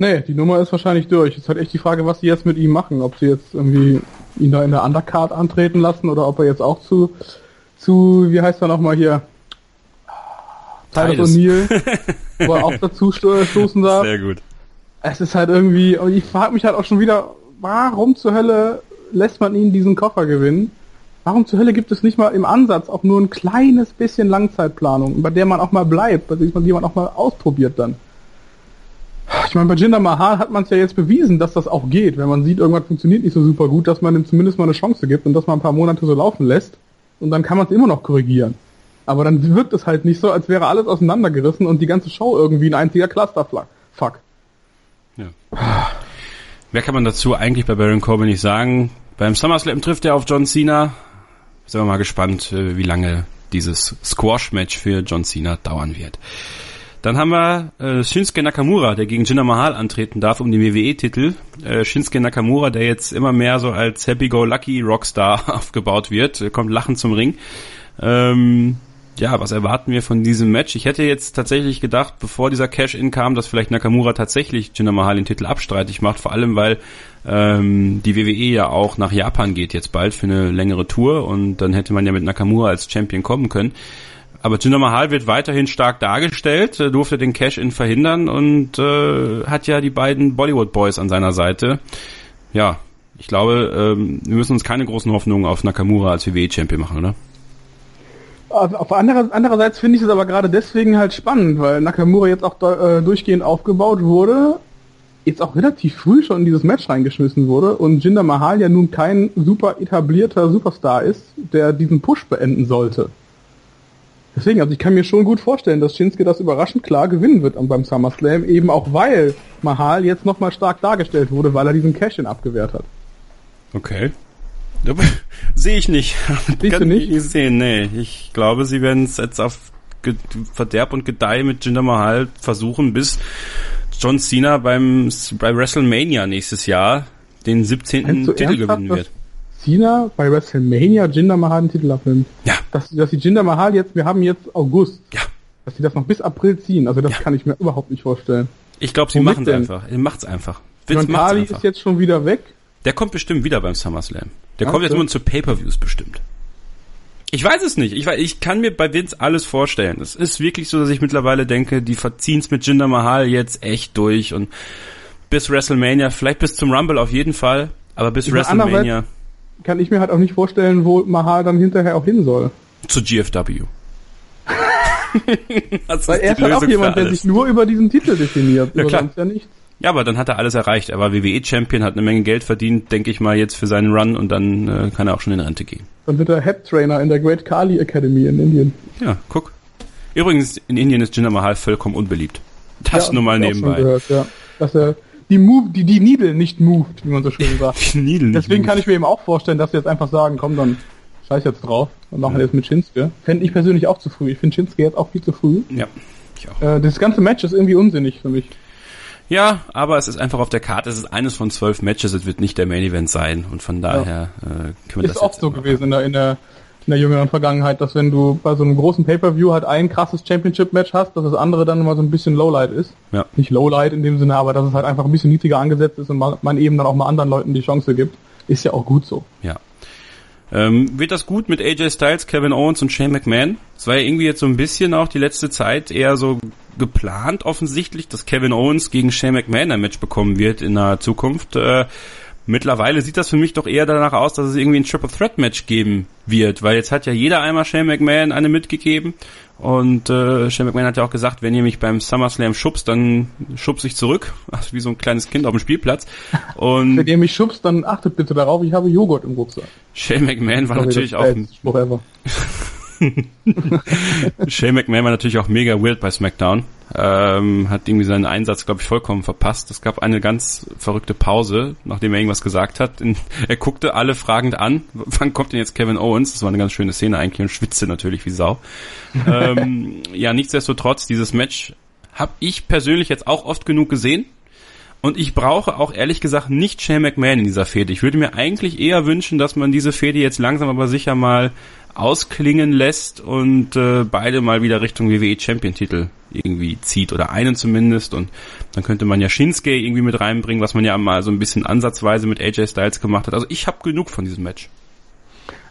Nee, die Nummer ist wahrscheinlich durch. Es ist halt echt die Frage, was sie jetzt mit ihm machen. Ob sie jetzt irgendwie ihn da in der Undercard antreten lassen oder ob er jetzt auch zu, zu wie heißt er nochmal hier? Tyler O'Neill, wo er auch dazu stoßen darf. Sehr gut. Es ist halt irgendwie, und ich frage mich halt auch schon wieder, warum zur Hölle lässt man ihn diesen Koffer gewinnen? Warum zur Hölle gibt es nicht mal im Ansatz auch nur ein kleines bisschen Langzeitplanung, bei der man auch mal bleibt, bei der man auch mal ausprobiert dann? Ich meine, bei Jinder Mahal hat man es ja jetzt bewiesen, dass das auch geht. Wenn man sieht, irgendwas funktioniert nicht so super gut, dass man ihm zumindest mal eine Chance gibt und dass man ein paar Monate so laufen lässt. Und dann kann man es immer noch korrigieren. Aber dann wirkt es halt nicht so, als wäre alles auseinandergerissen und die ganze Show irgendwie ein einziger Clusterfuck. Fuck. Ja. Wer kann man dazu eigentlich bei Baron Corbin nicht sagen? Beim SummerSlam trifft er auf John Cena. Sind wir mal gespannt, äh, wie lange dieses Squash-Match für John Cena dauern wird. Dann haben wir äh, Shinsuke Nakamura, der gegen Jinder Mahal antreten darf um den WWE-Titel. Äh, Shinsuke Nakamura, der jetzt immer mehr so als Happy-Go-Lucky Rockstar aufgebaut wird, äh, kommt lachend zum Ring. Ähm, ja, was erwarten wir von diesem Match? Ich hätte jetzt tatsächlich gedacht, bevor dieser Cash-In kam, dass vielleicht Nakamura tatsächlich Jinder Mahal den Titel abstreitig macht, vor allem weil ähm, die WWE ja auch nach Japan geht jetzt bald für eine längere Tour und dann hätte man ja mit Nakamura als Champion kommen können. Aber Jinder Mahal wird weiterhin stark dargestellt, durfte den Cash-In verhindern und äh, hat ja die beiden Bollywood-Boys an seiner Seite. Ja, ich glaube, ähm, wir müssen uns keine großen Hoffnungen auf Nakamura als WWE-Champion machen, oder? Auf andere, andererseits finde ich es aber gerade deswegen halt spannend, weil Nakamura jetzt auch äh, durchgehend aufgebaut wurde, jetzt auch relativ früh schon in dieses Match reingeschmissen wurde und Jinder Mahal ja nun kein super etablierter Superstar ist, der diesen Push beenden sollte. Deswegen, also ich kann mir schon gut vorstellen, dass Shinsuke das überraschend klar gewinnen wird beim SummerSlam, eben auch weil Mahal jetzt nochmal stark dargestellt wurde, weil er diesen Cash-In abgewehrt hat. Okay. Sehe ich nicht. Siehst du nicht? Ich sehen, nee. Ich glaube, sie werden es jetzt auf Verderb und Gedeih mit Jinder Mahal versuchen, bis John Cena beim bei WrestleMania nächstes Jahr den 17. Titel gewinnen wird. Cena bei WrestleMania Jinder Mahal den Titel abnimmt. Ja. Dass, dass die Jinder Mahal jetzt, wir haben jetzt August. Ja. Dass sie das noch bis April ziehen. Also das Ja. kann ich mir überhaupt nicht vorstellen. Ich glaube, sie machen es einfach. Er macht's einfach. Vince macht's einfach. ist jetzt schon wieder weg. Der kommt bestimmt wieder beim SummerSlam. Der Ja, kommt jetzt nur zu Pay-Per-Views bestimmt. Ich weiß es nicht. Ich, weiß, ich kann mir bei Vince alles vorstellen. Es ist wirklich so, dass ich mittlerweile denke, die verziehen's mit Jinder Mahal jetzt echt durch und bis WrestleMania, vielleicht bis zum Rumble auf jeden Fall, aber bis Ich WrestleMania Kann ich mir halt auch nicht vorstellen, wo Mahal dann hinterher auch hin soll. zu GFW. Weil er ist halt auch jemand, der sich nur über diesen Titel definiert. Ja, klar. ja. Ja, aber dann hat er alles erreicht. Er war WWE-Champion, hat eine Menge Geld verdient, denke ich mal, jetzt für seinen Run und dann äh, kann er auch schon in Rente gehen. Dann wird er Head Trainer in der Great Kali Academy in Indien. Ja, guck. Übrigens, in Indien ist Jinder Mahal vollkommen unbeliebt. Das Ja, nur mal nebenbei. Gehört, ja. Dass er die Move, die, die Needle nicht moved, wie man so schön sagt. Die Needle nicht Deswegen kann ich mir eben auch vorstellen, dass sie jetzt einfach sagen, komm, dann scheiß jetzt drauf und machen jetzt mit Shinsuke. Fände ich persönlich auch zu früh. Ich finde Shinsuke jetzt auch viel zu früh. Ja, ich auch. Äh, das ganze Match ist irgendwie unsinnig für mich. Ja, aber es ist einfach auf der Karte. Es ist eines von zwölf Matches. Es wird nicht der Main Event sein. Und von daher äh, können wir Ist das oft jetzt so gewesen in der, in der in der jüngeren Vergangenheit, dass wenn du bei so einem großen Pay-Per-View halt ein krasses Championship-Match hast, dass das andere dann immer so ein bisschen Lowlight ist. Ja. Nicht Lowlight in dem Sinne, aber dass es halt einfach ein bisschen niedriger angesetzt ist und man, man eben dann auch mal anderen Leuten die Chance gibt. Ist ja auch gut so. Ja. Ähm, wird das gut mit AJ Styles, Kevin Owens und Shane McMahon? Es war ja irgendwie jetzt so ein bisschen auch die letzte Zeit eher so geplant offensichtlich, dass Kevin Owens gegen Shane McMahon ein Match bekommen wird in der Zukunft. Äh, mittlerweile sieht das für mich doch eher danach aus, dass es irgendwie ein Triple Threat Match geben wird, weil jetzt hat ja jeder einmal Shane McMahon eine mitgegeben und äh, Shane McMahon hat ja auch gesagt, wenn ihr mich beim SummerSlam schubst, dann schubs ich zurück, also wie so ein kleines Kind auf dem Spielplatz. Und Wenn ihr mich schubst, dann achtet bitte darauf, ich habe Joghurt im Rucksack. Shane McMahon war Sorry, natürlich auch ist Shane McMahon war natürlich auch mega weird bei SmackDown. Ähm, hat irgendwie seinen Einsatz, glaube ich, vollkommen verpasst. Es gab eine ganz verrückte Pause, nachdem er irgendwas gesagt hat. Er guckte alle fragend an. Wann kommt denn jetzt Kevin Owens? Das war eine ganz schöne Szene eigentlich und schwitzte natürlich wie Sau. ähm, ja, nichtsdestotrotz, dieses Match habe ich persönlich jetzt auch oft genug gesehen. Und ich brauche auch ehrlich gesagt nicht Shane McMahon in dieser Fehde. Ich würde mir eigentlich eher wünschen, dass man diese Fehde jetzt langsam aber sicher mal ausklingen lässt und äh, beide mal wieder Richtung WWE Champion Titel irgendwie zieht oder einen zumindest und dann könnte man ja Shinsuke irgendwie mit reinbringen, was man ja mal so ein bisschen ansatzweise mit AJ Styles gemacht hat. Also ich habe genug von diesem Match.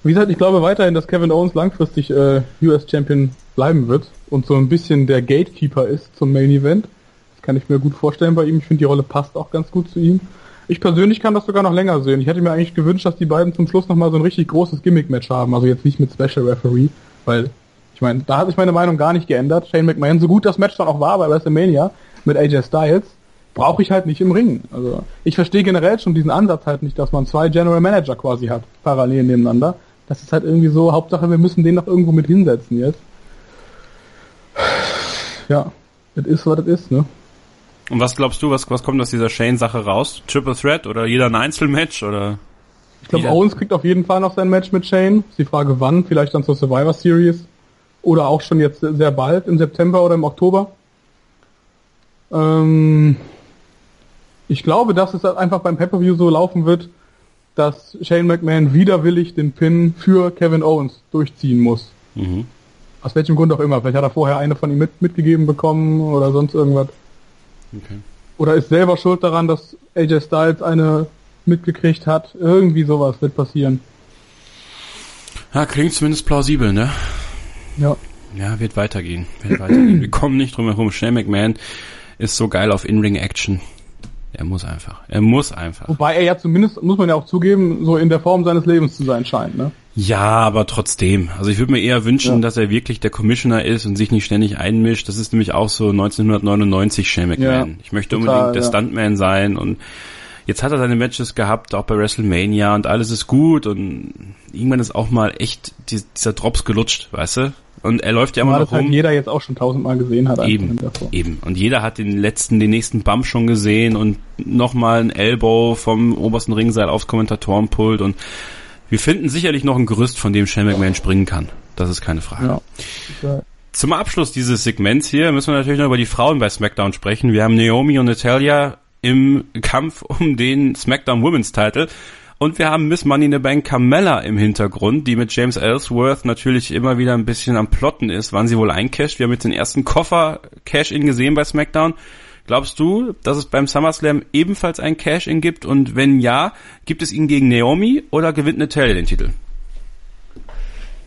Wie gesagt, ich glaube weiterhin, dass Kevin Owens langfristig äh, US Champion bleiben wird und so ein bisschen der Gatekeeper ist zum Main Event. Das kann ich mir gut vorstellen bei ihm. Ich finde, die Rolle passt auch ganz gut zu ihm. Ich persönlich kann das sogar noch länger sehen. Ich hätte mir eigentlich gewünscht, dass die beiden zum Schluss nochmal so ein richtig großes Gimmick-Match haben. Also jetzt nicht mit Special Referee, weil ich meine, da hat sich meine Meinung gar nicht geändert. Shane McMahon, so gut das Match dann auch war bei WrestleMania mit AJ Styles, brauche ich halt nicht im Ring. Also ich verstehe generell schon diesen Ansatz halt nicht, dass man zwei General Manager quasi hat, parallel nebeneinander. Das ist halt irgendwie so, Hauptsache wir müssen den noch irgendwo mit hinsetzen jetzt. Ja, das ist, was das ist, ne? Und was glaubst du, was, was kommt aus dieser Shane-Sache raus? Triple Threat oder jeder ein Einzelmatch oder? Ich glaube, Owens kriegt auf jeden Fall noch sein Match mit Shane. Ist die Frage wann, vielleicht dann zur Survivor Series. Oder auch schon jetzt sehr bald, im September oder im Oktober. Ähm, ich glaube, dass es einfach beim Pay-Per-View so laufen wird, dass Shane McMahon widerwillig den Pin für Kevin Owens durchziehen muss. Mhm. Aus welchem Grund auch immer. Vielleicht hat er vorher eine von ihm mit, mitgegeben bekommen oder sonst irgendwas. Okay. Oder ist selber schuld daran, dass AJ Styles eine mitgekriegt hat. Irgendwie sowas wird passieren. Ja, klingt zumindest plausibel, ne? Ja. Ja, wird weitergehen. Wird weitergehen. Wir kommen nicht drum herum. Shane McMahon ist so geil auf In-Ring-Action. Er muss einfach. Er muss einfach. Wobei er ja zumindest, muss man ja auch zugeben, so in der Form seines Lebens zu sein scheint, ne? Ja, aber trotzdem. Also ich würde mir eher wünschen, Ja. dass er wirklich der Commissioner ist und sich nicht ständig einmischt. Das ist nämlich auch so 1999 Shane McMahon. Ja, ich möchte total, unbedingt der ja. Stuntman sein und jetzt hat er seine Matches gehabt, auch bei WrestleMania und alles ist gut und irgendwann ist auch mal echt die, dieser Drops gelutscht, weißt du? Und er läuft ja immer noch das halt rum. jeder jetzt auch schon tausendmal gesehen hat. Eben, eben. Und jeder hat den letzten, den nächsten Bump schon gesehen und nochmal ein Elbow vom obersten Ringseil aufs Kommentatorenpult und wir finden sicherlich noch ein Gerüst, von dem Shane McMahon springen kann. Das ist keine Frage. Ja. Zum Abschluss dieses Segments hier müssen wir natürlich noch über die Frauen bei SmackDown sprechen. Wir haben Naomi und Natalia im Kampf um den SmackDown Women's Title. Und wir haben Miss Money in the Bank Carmella im Hintergrund, die mit James Ellsworth natürlich immer wieder ein bisschen am Plotten ist, wann sie wohl eincasht. Wir haben jetzt den ersten Koffer Cash-In gesehen bei SmackDown. Glaubst du, dass es beim SummerSlam ebenfalls ein Cash-In gibt? Und wenn ja, gibt es ihn gegen Naomi oder gewinnt Natalia den Titel?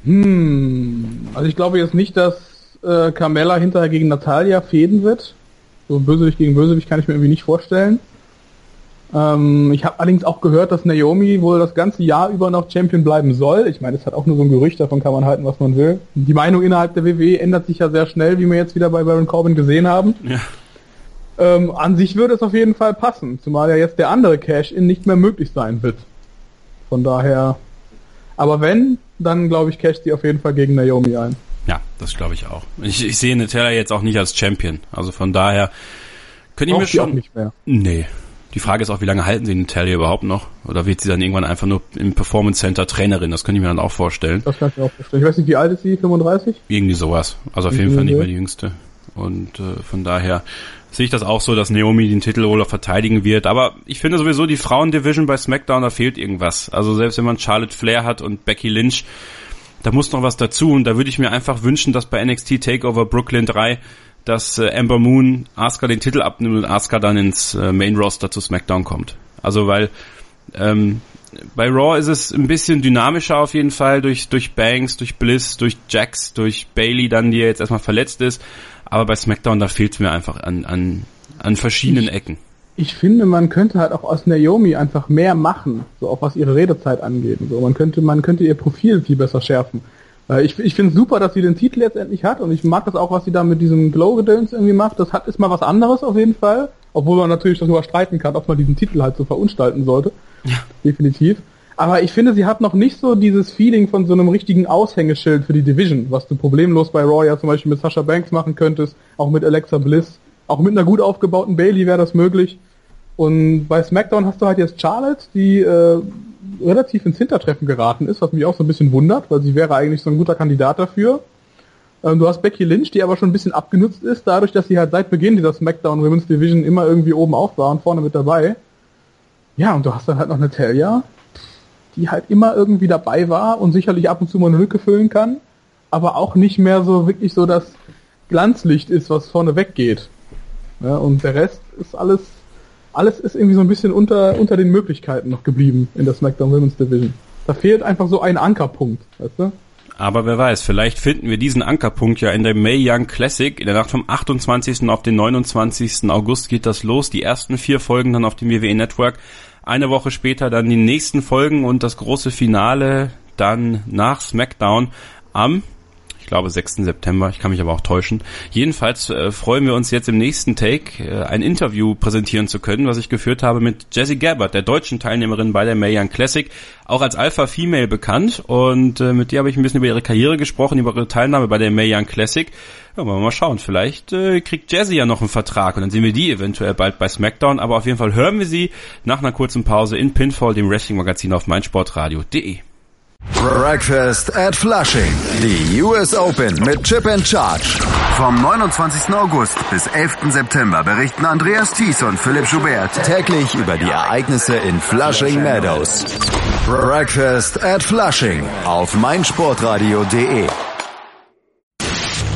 Hm, also ich glaube jetzt nicht, dass äh, Carmella hinterher gegen Natalia fäden wird. So Bösewicht gegen Bösewicht kann ich mir irgendwie nicht vorstellen. Ähm, ich habe allerdings auch gehört, dass Naomi wohl das ganze Jahr über noch Champion bleiben soll. Ich meine, das hat auch nur so ein Gerücht, davon kann man halten, was man will. Die Meinung innerhalb der WWE ändert sich ja sehr schnell, wie wir jetzt wieder bei Baron Corbin gesehen haben. Ja. Ähm, an sich würde es auf jeden Fall passen, zumal ja jetzt der andere Cash-In nicht mehr möglich sein wird. Von daher, aber wenn, dann glaube ich, casht die auf jeden Fall gegen Naomi ein. Ja, das glaube ich auch. Ich, ich sehe Natalia jetzt auch nicht als Champion. Also von daher könnte ich mir schon. Auch nicht mehr. Nee. Die Frage ist auch, wie lange halten sie Natalia überhaupt noch? Oder wird sie dann irgendwann einfach nur im Performance Center Trainerin? Das könnte ich mir dann auch vorstellen. Das kann ich mir auch vorstellen. Ich weiß nicht, wie alt ist sie? 35? Irgendwie sowas. Also auf jeden Fall nicht mehr die jüngste. Und äh, von daher sehe ich das auch so, dass Naomi den Titel wohl verteidigen wird. Aber ich finde sowieso die Frauendivision bei SmackDown, da fehlt irgendwas. Also selbst wenn man Charlotte Flair hat und Becky Lynch, da muss noch was dazu und da würde ich mir einfach wünschen, dass bei NXT Takeover Brooklyn 3 dass äh, Amber Moon Asuka den Titel abnimmt und Asuka dann ins äh, Main Roster zu SmackDown kommt. Also weil ähm, bei Raw ist es ein bisschen dynamischer auf jeden Fall durch durch Banks, durch Bliss, durch Jax, durch Bailey dann, die ja jetzt erstmal verletzt ist. Aber bei SmackDown da fehlt es mir einfach an an an verschiedenen Ecken ich finde, man könnte halt auch aus Naomi einfach mehr machen, so auch was ihre Redezeit angeht. So, man könnte, man könnte ihr Profil viel besser schärfen. Äh, ich ich finde super, dass sie den Titel jetzt endlich hat und ich mag das auch, was sie da mit diesem Glow-Gedöns irgendwie macht. Das hat ist mal was anderes auf jeden Fall, obwohl man natürlich darüber streiten kann, ob man diesen Titel halt so verunstalten sollte. Ja. Definitiv. Aber ich finde, sie hat noch nicht so dieses Feeling von so einem richtigen Aushängeschild für die Division, was du problemlos bei Raw ja zum Beispiel mit Sasha Banks machen könntest, auch mit Alexa Bliss auch mit einer gut aufgebauten Bailey wäre das möglich. Und bei SmackDown hast du halt jetzt Charlotte, die äh, relativ ins Hintertreffen geraten ist, was mich auch so ein bisschen wundert, weil sie wäre eigentlich so ein guter Kandidat dafür. Ähm, du hast Becky Lynch, die aber schon ein bisschen abgenutzt ist, dadurch, dass sie halt seit Beginn dieser SmackDown Women's Division immer irgendwie oben auf war und vorne mit dabei. Ja, und du hast dann halt noch Natalia, die halt immer irgendwie dabei war und sicherlich ab und zu mal eine Lücke füllen kann, aber auch nicht mehr so wirklich so das Glanzlicht ist, was vorne weggeht. Ja, und der Rest ist alles, alles ist irgendwie so ein bisschen unter, unter den Möglichkeiten noch geblieben in der SmackDown Women's Division. Da fehlt einfach so ein Ankerpunkt, weißt du? Aber wer weiß, vielleicht finden wir diesen Ankerpunkt ja in der May Young Classic. In der Nacht vom 28. auf den 29. August geht das los. Die ersten vier Folgen dann auf dem WWE Network. Eine Woche später dann die nächsten Folgen und das große Finale dann nach SmackDown am glaube 6. September, ich kann mich aber auch täuschen. Jedenfalls äh, freuen wir uns jetzt im nächsten Take äh, ein Interview präsentieren zu können, was ich geführt habe mit Jessie Gabbard, der deutschen Teilnehmerin bei der Mae Young Classic, auch als Alpha Female bekannt und äh, mit der habe ich ein bisschen über ihre Karriere gesprochen, über ihre Teilnahme bei der Mae Young Classic. Ja, wollen wir mal schauen, vielleicht äh, kriegt Jessie ja noch einen Vertrag und dann sehen wir die eventuell bald bei SmackDown, aber auf jeden Fall hören wir sie nach einer kurzen Pause in Pinfall, dem Wrestling Magazin auf meinsportradio.de. Breakfast at Flushing. Die US Open mit Chip and Charge. Vom 29. August bis 11. September berichten Andreas Thies und Philipp Schubert täglich über die Ereignisse in Flushing Meadows. Breakfast at Flushing auf meinsportradio.de.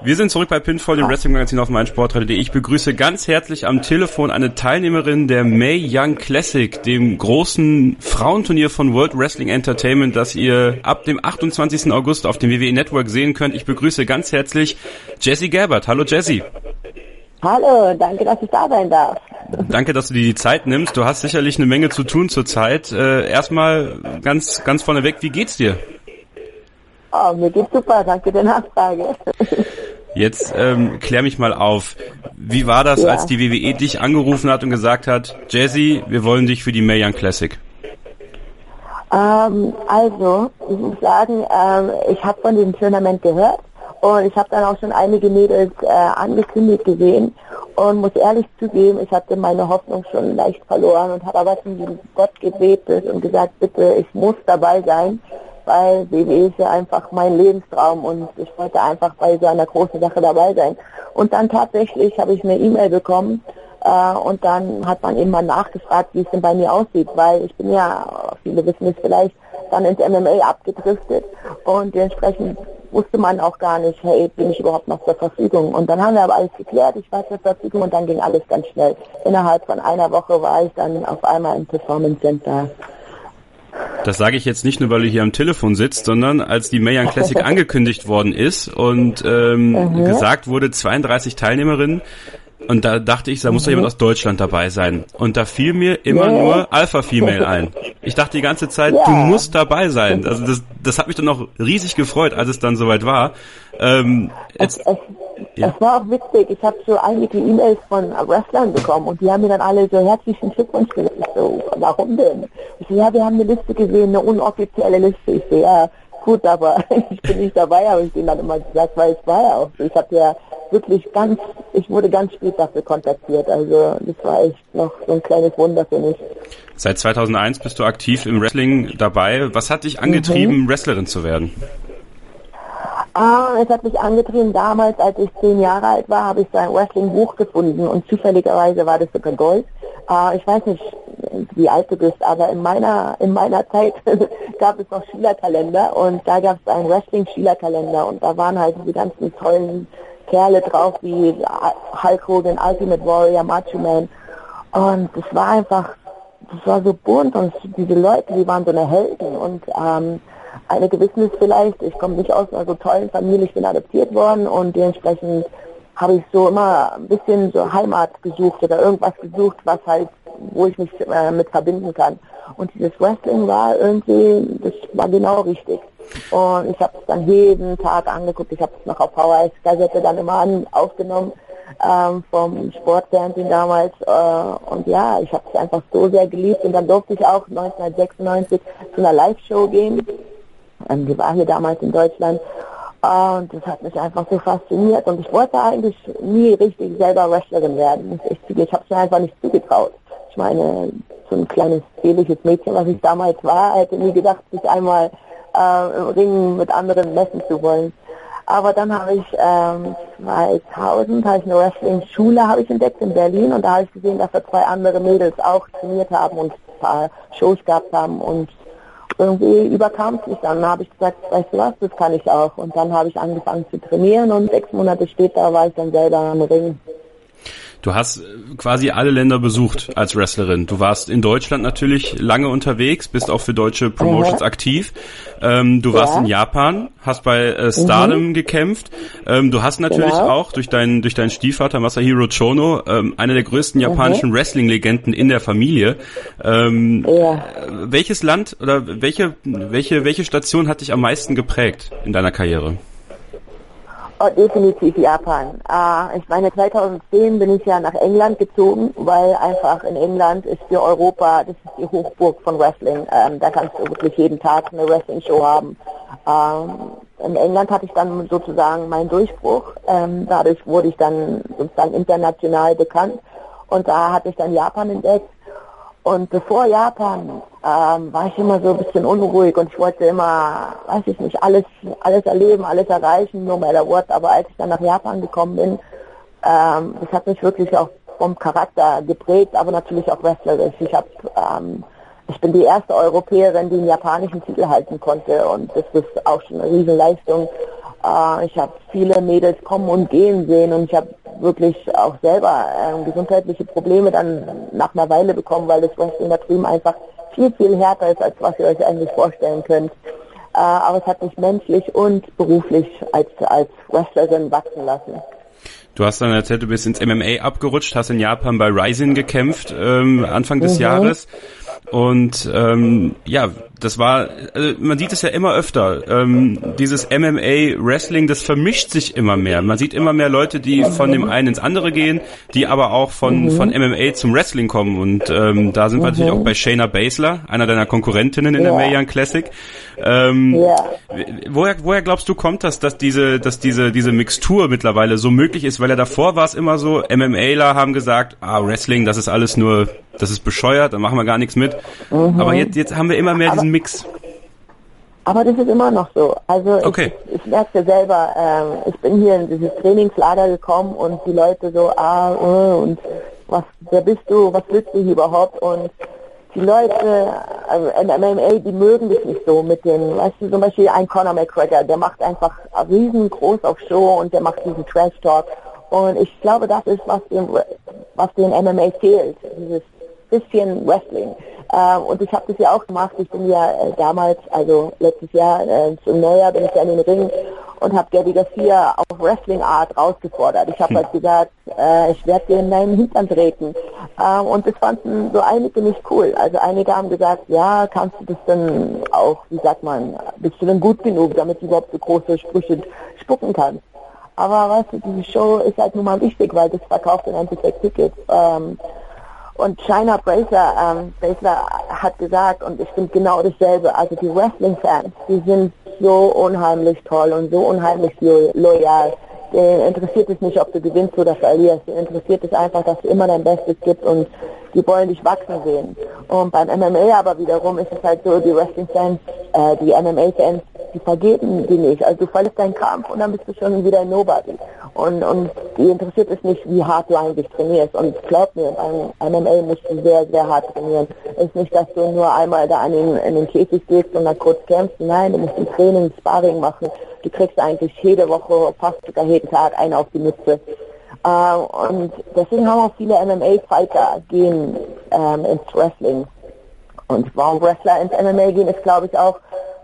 Wir sind zurück bei Pinfall, dem Wrestling-Magazin auf meinsportradio.de. Ich begrüße ganz herzlich am Telefon eine Teilnehmerin der May Young Classic, dem großen Frauenturnier von World Wrestling Entertainment, das ihr ab dem 28. August auf dem WWE Network sehen könnt. Ich begrüße ganz herzlich Jessie Gabbard. Hallo Jessie. Hallo, danke, dass ich da sein darf. Danke, dass du dir die Zeit nimmst. Du hast sicherlich eine Menge zu tun zurzeit. Äh, erstmal ganz, ganz vorneweg, wie geht's dir? Oh, mir geht's super, danke der Nachfrage. Jetzt ähm, klär mich mal auf. Wie war das, ja. als die WWE dich angerufen hat und gesagt hat, Jazzy, wir wollen dich für die Mayan Classic? Ähm, also, ich muss sagen, ähm, ich habe von dem Tournament gehört und ich habe dann auch schon einige Mädels äh, angekündigt gesehen und muss ehrlich zugeben, ich hatte meine Hoffnung schon leicht verloren und habe aber zum Gott gebetet und gesagt, bitte, ich muss dabei sein, weil WWE ist ja einfach mein Lebenstraum und ich wollte einfach bei so einer großen Sache dabei sein. Und dann tatsächlich habe ich eine E-Mail bekommen äh, und dann hat man eben mal nachgefragt, wie es denn bei mir aussieht, weil ich bin ja, viele wissen es vielleicht, dann ins MMA abgedriftet und dementsprechend wusste man auch gar nicht, hey, bin ich überhaupt noch zur Verfügung? Und dann haben wir aber alles geklärt, ich war zur Verfügung und dann ging alles ganz schnell. Innerhalb von einer Woche war ich dann auf einmal im Performance Center. Das sage ich jetzt nicht nur, weil du hier am Telefon sitzt, sondern als die Mayan Classic angekündigt worden ist und ähm, mhm. gesagt wurde, 32 Teilnehmerinnen, und da dachte ich, da muss doch jemand aus Deutschland dabei sein. Und da fiel mir immer nee. nur Alpha Female ein. Ich dachte die ganze Zeit, ja. du musst dabei sein. Also das, das hat mich dann noch riesig gefreut, als es dann soweit war. Ähm, jetzt, es, es, ja. es war auch witzig. Ich habe so einige E-Mails von Wrestlern bekommen und die haben mir dann alle so herzlichen Glückwunsch gesagt. Ich so, warum denn? Ich so, ja, wir haben eine Liste gesehen, eine unoffizielle Liste. Ich so, ja, gut, aber ich bin nicht dabei, habe ich denen dann immer gesagt, weil es war ja auch so. Ich habe ja wirklich ganz, ich wurde ganz spät dafür kontaktiert. Also das war echt noch so ein kleines Wunder für mich. Seit 2001 bist du aktiv im Wrestling dabei. Was hat dich angetrieben, mhm. Wrestlerin zu werden? Ah, es hat mich angetrieben, damals, als ich zehn Jahre alt war, habe ich so ein Wrestling-Buch gefunden und zufälligerweise war das sogar Gold. Ah, ich weiß nicht, wie alt du bist, aber in meiner, in meiner Zeit gab es noch Schülerkalender und da gab es einen Wrestling-Schülerkalender und da waren halt diese ganzen tollen Kerle drauf wie Hulk Hogan, Ultimate Warrior, Macho Man. Und es war einfach, das war so bunt und diese Leute, die waren so eine Helden und ähm, eine Gewissnis vielleicht, ich komme nicht aus einer so tollen Familie, ich bin adoptiert worden und dementsprechend habe ich so immer ein bisschen so Heimat gesucht oder irgendwas gesucht, was halt, wo ich mich äh, mit verbinden kann. Und dieses Wrestling war irgendwie, das war genau richtig. Und ich habe es dann jeden Tag angeguckt. Ich habe es noch auf VHS-Kassette dann immer an, aufgenommen ähm, vom Sportfernsehen damals. Äh, und ja, ich habe es einfach so sehr geliebt. Und dann durfte ich auch 1996 zu einer Live-Show gehen. Ähm, die war hier damals in Deutschland. Und das hat mich einfach so fasziniert. Und ich wollte eigentlich nie richtig selber Wrestlerin werden. Ich, ich habe es mir einfach nicht zugetraut. Ich meine, so ein kleines zierliches Mädchen, was ich damals war, hätte nie gedacht, sich einmal äh, im Ring mit anderen messen zu wollen. Aber dann habe ich ähm, 2000 habe ich eine Wrestling-Schule entdeckt in Berlin und da habe ich gesehen, dass da zwei andere Mädels auch trainiert haben und ein paar Shows gehabt haben und irgendwie überkam es mich dann. Dann habe ich gesagt, weißt du was, das kann ich auch. Und dann habe ich angefangen zu trainieren und sechs Monate später war ich dann selber im Ring. Du hast äh, quasi alle Länder besucht als Wrestlerin. Du warst in Deutschland natürlich lange unterwegs, bist auch für deutsche Promotions mhm. aktiv. Ähm, du warst ja. in Japan, hast bei äh, Stardom mhm. gekämpft. Ähm, du hast natürlich genau. auch durch deinen durch deinen Stiefvater Masahiro Chono ähm, eine der größten mhm. japanischen mhm. Wrestling-Legenden in der Familie. Ähm, ja. Welches Land oder welche welche welche Station hat dich am meisten geprägt in deiner Karriere? Oh, definitiv Japan. Äh, ich meine, 2010 bin ich ja nach England gezogen, weil einfach in England ist für Europa, das ist die Hochburg von Wrestling. Ähm, da kannst du wirklich jeden Tag eine Wrestling-Show haben. Ähm, in England hatte ich dann sozusagen meinen Durchbruch. Ähm, dadurch wurde ich dann sozusagen international bekannt. Und da hatte ich dann Japan entdeckt. Und bevor Japan ähm, war ich immer so ein bisschen unruhig und ich wollte immer, weiß ich nicht, alles, alles erleben, alles erreichen, no matter what. Aber als ich dann nach Japan gekommen bin, ähm, das hat mich wirklich auch vom Charakter geprägt, aber natürlich auch wrestlerisch. Ich habe, ähm, ich bin die erste Europäerin, die einen japanischen Titel halten konnte und das ist auch schon eine Riesenleistung. Äh, ich habe viele Mädels kommen und gehen sehen und ich habe wirklich auch selber äh, gesundheitliche Probleme dann nach einer Weile bekommen, weil das Wrestling da drüben einfach viel, viel härter ist, als was ihr euch eigentlich vorstellen könnt. Äh, aber es hat mich menschlich und beruflich als, als Wrestlerin wachsen lassen. Du hast dann erzählt, du bist ins MMA abgerutscht, hast in Japan bei Rising gekämpft, ähm, Anfang des mhm. Jahres. Und ähm, ja, das war, also man sieht es ja immer öfter. Ähm, dieses MMA Wrestling, das vermischt sich immer mehr. Man sieht immer mehr Leute, die von dem einen ins andere gehen, die aber auch von mhm. von MMA zum Wrestling kommen. Und ähm, da sind wir natürlich auch bei Shayna Baszler, einer deiner Konkurrentinnen in ja. der Mayan Classic. Ähm, ja. Woher woher glaubst du kommt das, dass diese dass diese diese Mixtur mittlerweile so möglich ist? Weil ja davor war es immer so, MMAler haben gesagt, ah Wrestling, das ist alles nur das ist bescheuert, da machen wir gar nichts mit. Mhm. Aber jetzt, jetzt haben wir immer mehr aber, diesen Mix. Aber das ist immer noch so. Also okay. ich, ich merke selber, ähm, ich bin hier in dieses Trainingslager gekommen und die Leute so, ah, uh, und was, wer bist du, was willst du hier überhaupt? Und die Leute, also in MMA, die mögen das nicht so mit den, weißt du, zum Beispiel ein Conor McGregor, der macht einfach riesengroß auf Show und der macht diesen Trash-Talk. Und ich glaube, das ist, was dem, was den MMA fehlt, dieses bisschen Wrestling. Ähm, und ich habe das ja auch gemacht. Ich bin ja äh, damals, also letztes Jahr äh, zum Neujahr bin ich ja in den Ring und habe Gabby Garcia auf Wrestling-Art rausgefordert. Ich habe halt gesagt, äh, ich werde dir in deinen Hintern treten. Ähm, und das fanden so einige nicht cool. Also einige haben gesagt, ja, kannst du das denn auch, wie sagt man, bist du denn gut genug, damit du überhaupt so große Sprüche spucken kannst. Aber weißt du, diese Show ist halt nun mal wichtig, weil das verkauft im Endeffekt Tickets. Ähm, und China Bracer, ähm, Bracer hat gesagt, und ich finde genau dasselbe, also die Wrestling-Fans, die sind so unheimlich toll und so unheimlich lo loyal. Denen interessiert es nicht, ob du gewinnst oder verlierst. Denen interessiert es einfach, dass du immer dein Bestes gibst und die wollen dich wachsen sehen. Und beim MMA aber wiederum ist es halt so, die Wrestling-Fans, äh, die MMA-Fans, die vergeben die nicht. Also du verlässt deinen Kampf und dann bist du schon wieder ein Nobody. Und, und die interessiert es nicht, wie hart du eigentlich trainierst. Und glaub mir, beim MMA musst du sehr, sehr hart trainieren. Es ist nicht, dass du nur einmal da in den, in den Käfig gehst und dann kurz kämpfst. Nein, du musst ein Training, Sparring machen. Du kriegst eigentlich jede Woche, fast sogar jeden Tag einen auf die Mütze. Äh, und deswegen haben auch viele MMA-Fighter gehen ähm, ins Wrestling. Und warum Wrestler ins MMA gehen, ist glaube ich auch,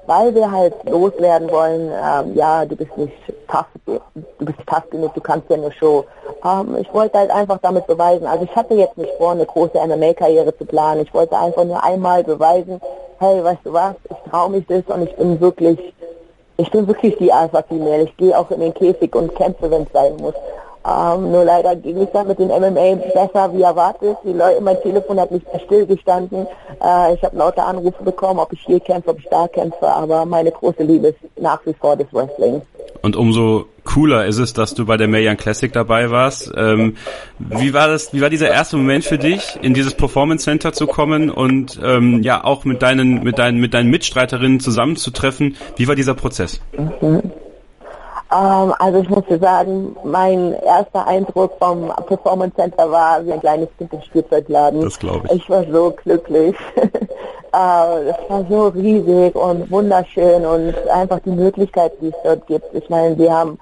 weil wir halt loswerden wollen, ähm, ja, du bist nicht tough, du bist tough genug, du kannst ja nur Show. Ähm, ich wollte halt einfach damit beweisen, also ich hatte jetzt nicht vor, eine große MMA-Karriere zu planen, ich wollte einfach nur einmal beweisen, hey, weißt du was, ich traue mich das und ich bin wirklich, ich bin wirklich die Alpha-Female, ich gehe auch in den Käfig und kämpfe, wenn es sein muss. Ähm, nur leider ging es dann mit den MMA besser wie erwartet. Die Leute, mein Telefon hat nicht mehr stillgestanden. Äh, ich habe lauter Anrufe bekommen, ob ich hier kämpfe, ob ich da kämpfe, aber meine große Liebe ist nach wie vor das Wrestling. Und umso cooler ist es, dass du bei der Mayan Classic dabei warst. Ähm, wie war das, wie war dieser erste Moment für dich, in dieses Performance Center zu kommen und ähm, ja auch mit deinen, mit deinen, mit deinen Mitstreiterinnen zusammenzutreffen? Wie war dieser Prozess? Mhm. Ähm, also ich muss dir sagen, mein erster Eindruck vom Performance Center war wie ein kleines Kind im Spielzeugladen. Das glaube ich. Ich war so glücklich. äh, es war so riesig und wunderschön und einfach die Möglichkeit, die es dort gibt. Ich meine, wir haben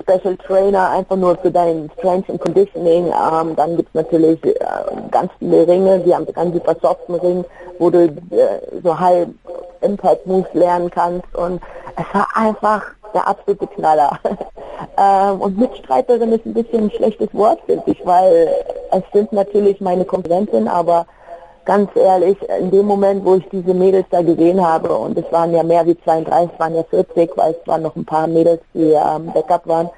Special Trainer einfach nur für dein Strength and Conditioning. Ähm, dann gibt es natürlich äh, ganz viele Ringe. Wir haben ganz super soften Ring, wo du äh, so High Impact Moves lernen kannst. Und es war einfach der absolute Knaller. ähm, und Mitstreiterin ist ein bisschen ein schlechtes Wort, finde ich, weil es sind natürlich meine Konkurrentin, aber ganz ehrlich, in dem Moment, wo ich diese Mädels da gesehen habe, und es waren ja mehr wie 32, es waren ja 40, weil es waren noch ein paar Mädels, die ähm, Backup waren,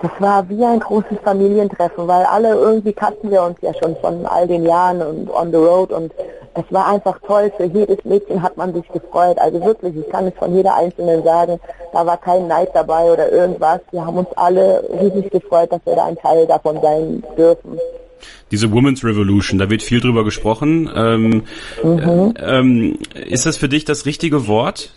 das war wie ein großes Familientreffen, weil alle irgendwie kannten wir uns ja schon von all den Jahren und on the road und es war einfach toll. Für jedes Mädchen hat man sich gefreut. Also wirklich, ich kann es von jeder Einzelnen sagen, da war kein Neid dabei oder irgendwas. Wir haben uns alle riesig gefreut, dass wir da ein Teil davon sein dürfen diese Women's Revolution, da wird viel drüber gesprochen. Ähm, mhm. äh, ähm, ist das für dich das richtige Wort?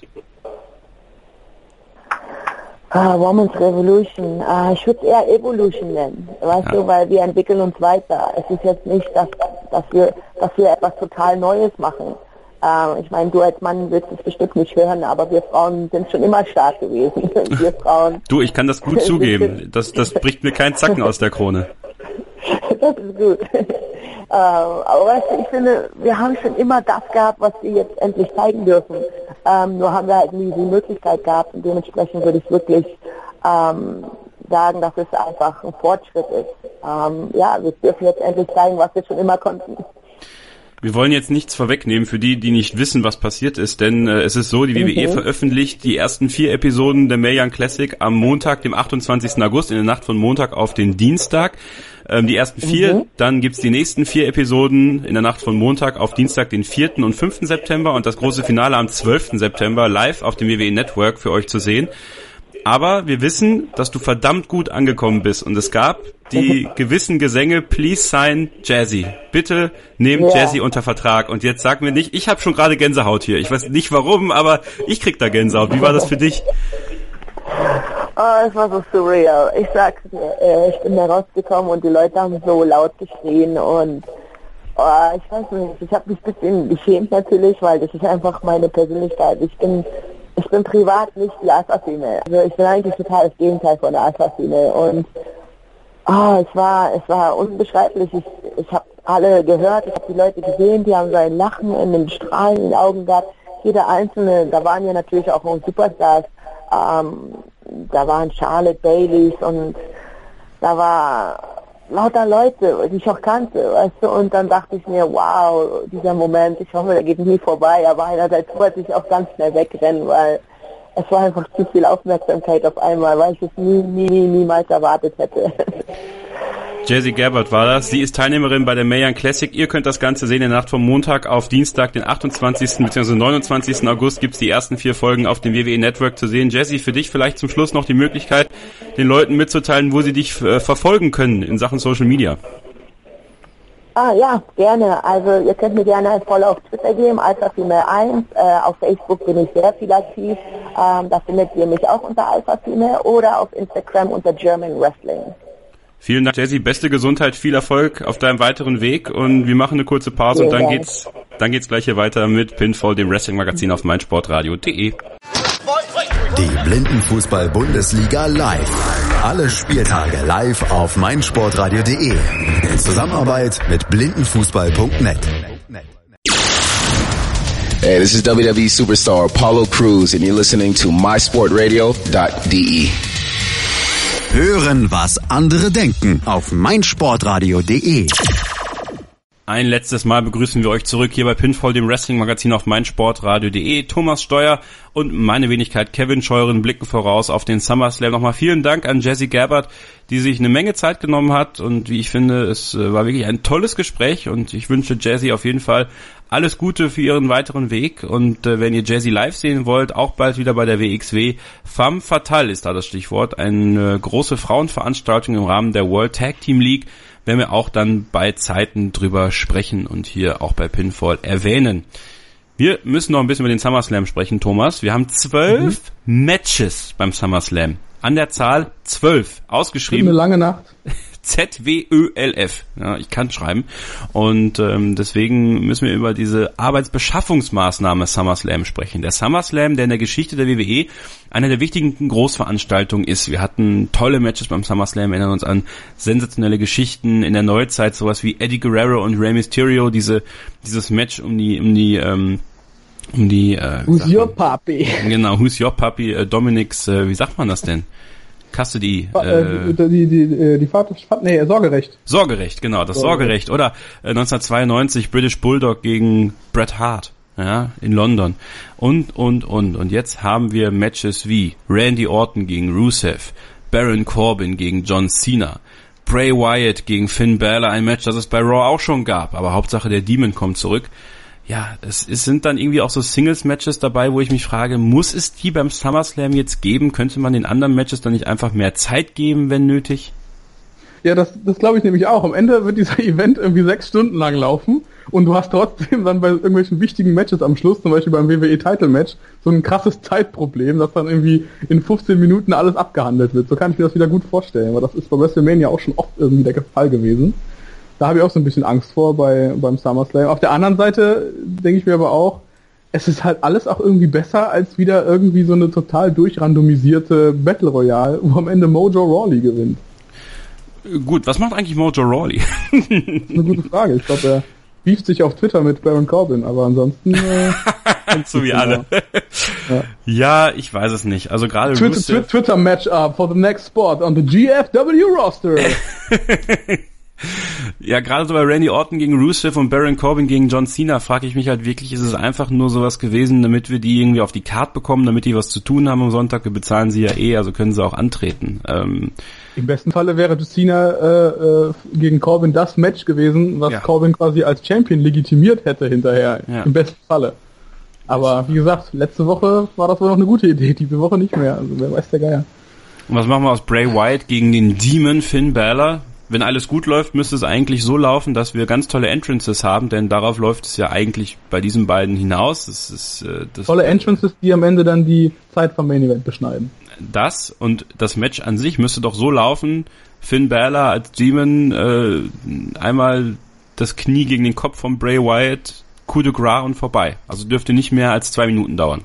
Uh, Women's Revolution. Uh, ich würde es eher Evolution nennen, weißt ja. du, weil wir entwickeln uns weiter. Es ist jetzt nicht, dass, dass, wir, dass wir etwas total Neues machen. Uh, ich meine, du als Mann wirst es bestimmt nicht hören, aber wir Frauen sind schon immer stark gewesen. wir Frauen. Du, ich kann das gut zugeben. Das, das bricht mir keinen Zacken aus der Krone. das ist gut. Uh, aber weißt du, ich finde, wir haben schon immer das gehabt, was wir jetzt endlich zeigen dürfen. Ähm, nur haben wir halt nie die Möglichkeit gehabt und dementsprechend würde ich wirklich ähm, sagen, dass es einfach ein Fortschritt ist. Ähm, ja, wir dürfen jetzt endlich zeigen, was wir schon immer konnten. Wir wollen jetzt nichts vorwegnehmen für die, die nicht wissen, was passiert ist, denn äh, es ist so, die WWE mhm. veröffentlicht die ersten vier Episoden der Mae Young Classic am Montag, dem 28. August, in der Nacht von Montag auf den Dienstag. Ähm, die ersten vier, mhm. dann gibt's die nächsten vier Episoden in der Nacht von Montag auf Dienstag, den 4. und 5. September und das große Finale am 12. September live auf dem WWE Network für euch zu sehen. Aber wir wissen, dass du verdammt gut angekommen bist und es gab die gewissen Gesänge, please sign Jazzy. Bitte nehmt ja. Jazzy unter Vertrag. Und jetzt sag mir nicht, ich habe schon gerade Gänsehaut hier. Ich weiß nicht warum, aber ich krieg da Gänsehaut. Wie war das für dich? Oh, es war so surreal. Ich sag's dir, äh, ich bin da rausgekommen und die Leute haben so laut geschrien und oh, ich weiß nicht, ich habe mich ein bisschen geschämt natürlich, weil das ist einfach meine Persönlichkeit. Ich bin ich bin privat nicht die Alpha-Female. Also ich bin eigentlich total das Gegenteil von der Alpha-Female und oh, es war es war unbeschreiblich. Ich, ich habe alle gehört, ich habe die Leute gesehen, die haben so ein Lachen in den Strahlen in den Augen gehabt. Jeder einzelne, da waren ja natürlich auch Superstars. Ähm, da waren Charlotte Baileys und da war lauter Leute, die ich auch kannte, weißt du, und dann dachte ich mir, wow, dieser Moment, ich hoffe, der geht nie vorbei, aber einerseits wollte ich auch ganz schnell wegrennen, weil es war einfach zu viel Aufmerksamkeit auf einmal, weil ich es nie, nie, nie, niemals erwartet hätte. Jazzy Gabbard war das. Sie ist Teilnehmerin bei der Mayan Classic. Ihr könnt das Ganze sehen in der Nacht vom Montag auf Dienstag, den 28. bzw. 29. August gibt's die ersten vier Folgen auf dem WWE Network zu sehen. Jazzy, für dich vielleicht zum Schluss noch die Möglichkeit, den Leuten mitzuteilen, wo sie dich äh, verfolgen können in Sachen Social Media. Ah ja, gerne. Also ihr könnt mir gerne ein Follow auf Twitter geben, Alpha Female 1. Äh, auf Facebook bin ich sehr viel aktiv. Ähm, da findet ihr mich auch unter Alpha Female oder auf Instagram unter German Wrestling. Vielen Dank, Jesse. Beste Gesundheit, viel Erfolg auf deinem weiteren Weg und wir machen eine kurze Pause Vielen und dann Dank. geht's, dann geht's gleich hier weiter mit Pinfall, dem Wrestling-Magazin auf meinsportradio.de. Die Blindenfußball-Bundesliga live. Alle Spieltage live auf meinsportradio.de. In Zusammenarbeit mit blindenfußball.net. Hey, this is WWE superstar Apollo Cruz and you're listening to mysportradio.de. Hören, was andere denken auf meinsportradio.de. Ein letztes Mal begrüßen wir euch zurück hier bei Pinfall, dem Wrestling-Magazin auf meinsportradio.de. Thomas Steuer und meine Wenigkeit Kevin Scheuren blicken voraus auf den SummerSlam. Nochmal vielen Dank an Jesse Gabbard, die sich eine Menge Zeit genommen hat und wie ich finde, es äh, war wirklich ein tolles Gespräch und ich wünsche Jesse auf jeden Fall alles Gute für ihren weiteren Weg und äh, wenn ihr Jazzy live sehen wollt, auch bald wieder bei der WXW. Femme Fatale ist da das Stichwort, eine große Frauenveranstaltung im Rahmen der World Tag Team League, werden wir auch dann bei Zeiten drüber sprechen und hier auch bei Pinfall erwähnen. Wir müssen noch ein bisschen über den SummerSlam sprechen, Thomas. Wir haben zwölf mhm. Matches beim SummerSlam. An der Zahl zwölf. Ausgeschrieben. Eine lange Nacht. Z-W-Ö-L-F. Ja, ich kann schreiben. Und ähm, deswegen müssen wir über diese Arbeitsbeschaffungsmaßnahme SummerSlam sprechen. Der SummerSlam, der in der Geschichte der WWE eine der wichtigen Großveranstaltungen ist. Wir hatten tolle Matches beim SummerSlam, erinnern uns an sensationelle Geschichten in der Neuzeit, sowas wie Eddie Guerrero und Rey Mysterio, diese, dieses Match um die, um die, ähm, um die, äh, Who's your puppy? Genau, Who's your puppy? Äh, Dominics, äh, wie sagt man das denn? Custody. Äh, die, die, die, äh, die Vater, nee, Sorgerecht. Sorgerecht, genau, das Sorgerecht. Oder äh, 1992 British Bulldog gegen Bret Hart. Ja, in London. Und, und, und. Und jetzt haben wir Matches wie Randy Orton gegen Rusev, Baron Corbin gegen John Cena, Bray Wyatt gegen Finn Balor, ein Match, das es bei Raw auch schon gab. Aber Hauptsache der Demon kommt zurück ja, es, es sind dann irgendwie auch so Singles-Matches dabei, wo ich mich frage, muss es die beim SummerSlam jetzt geben? Könnte man den anderen Matches dann nicht einfach mehr Zeit geben, wenn nötig? Ja, das, das glaube ich nämlich auch. Am Ende wird dieser Event irgendwie sechs Stunden lang laufen und du hast trotzdem dann bei irgendwelchen wichtigen Matches am Schluss, zum Beispiel beim WWE Title Match, so ein krasses Zeitproblem, dass dann irgendwie in 15 Minuten alles abgehandelt wird. So kann ich mir das wieder gut vorstellen, weil das ist bei WrestleMania auch schon oft irgendwie der Fall gewesen da habe ich auch so ein bisschen Angst vor bei, beim SummerSlam. Auf der anderen Seite denke ich mir aber auch, es ist halt alles auch irgendwie besser als wieder irgendwie so eine total durchrandomisierte Battle Royale, wo am Ende Mojo Rawley gewinnt. Gut, was macht eigentlich Mojo Rawley? eine gute Frage. Ich glaube, er beeft sich auf Twitter mit Baron Corbin, aber ansonsten. Äh, so wie alle. Ja. ja. ich weiß es nicht. Also gerade Twitter, Twitter Matchup for the next spot on the GFW roster. Ja, gerade so bei Randy Orton gegen Rusev und Baron Corbin gegen John Cena frage ich mich halt wirklich, ist es einfach nur sowas gewesen, damit wir die irgendwie auf die Karte bekommen, damit die was zu tun haben am Sonntag? Wir bezahlen sie ja eh, also können sie auch antreten. Ähm, Im besten Falle wäre Cena äh, äh, gegen Corbin das Match gewesen, was ja. Corbin quasi als Champion legitimiert hätte hinterher. Ja. Im besten Falle. Aber wie gesagt, letzte Woche war das wohl noch eine gute Idee, diese Woche nicht mehr. Also wer weiß der Geier. Und was machen wir aus Bray Wyatt gegen den Demon Finn Balor? Wenn alles gut läuft, müsste es eigentlich so laufen, dass wir ganz tolle Entrances haben, denn darauf läuft es ja eigentlich bei diesen beiden hinaus. Das ist, äh, das tolle Entrances, die am Ende dann die Zeit vom Main Event beschneiden. Das und das Match an sich müsste doch so laufen, Finn Balor als Demon äh, einmal das Knie gegen den Kopf von Bray Wyatt, coup de gras und vorbei. Also dürfte nicht mehr als zwei Minuten dauern.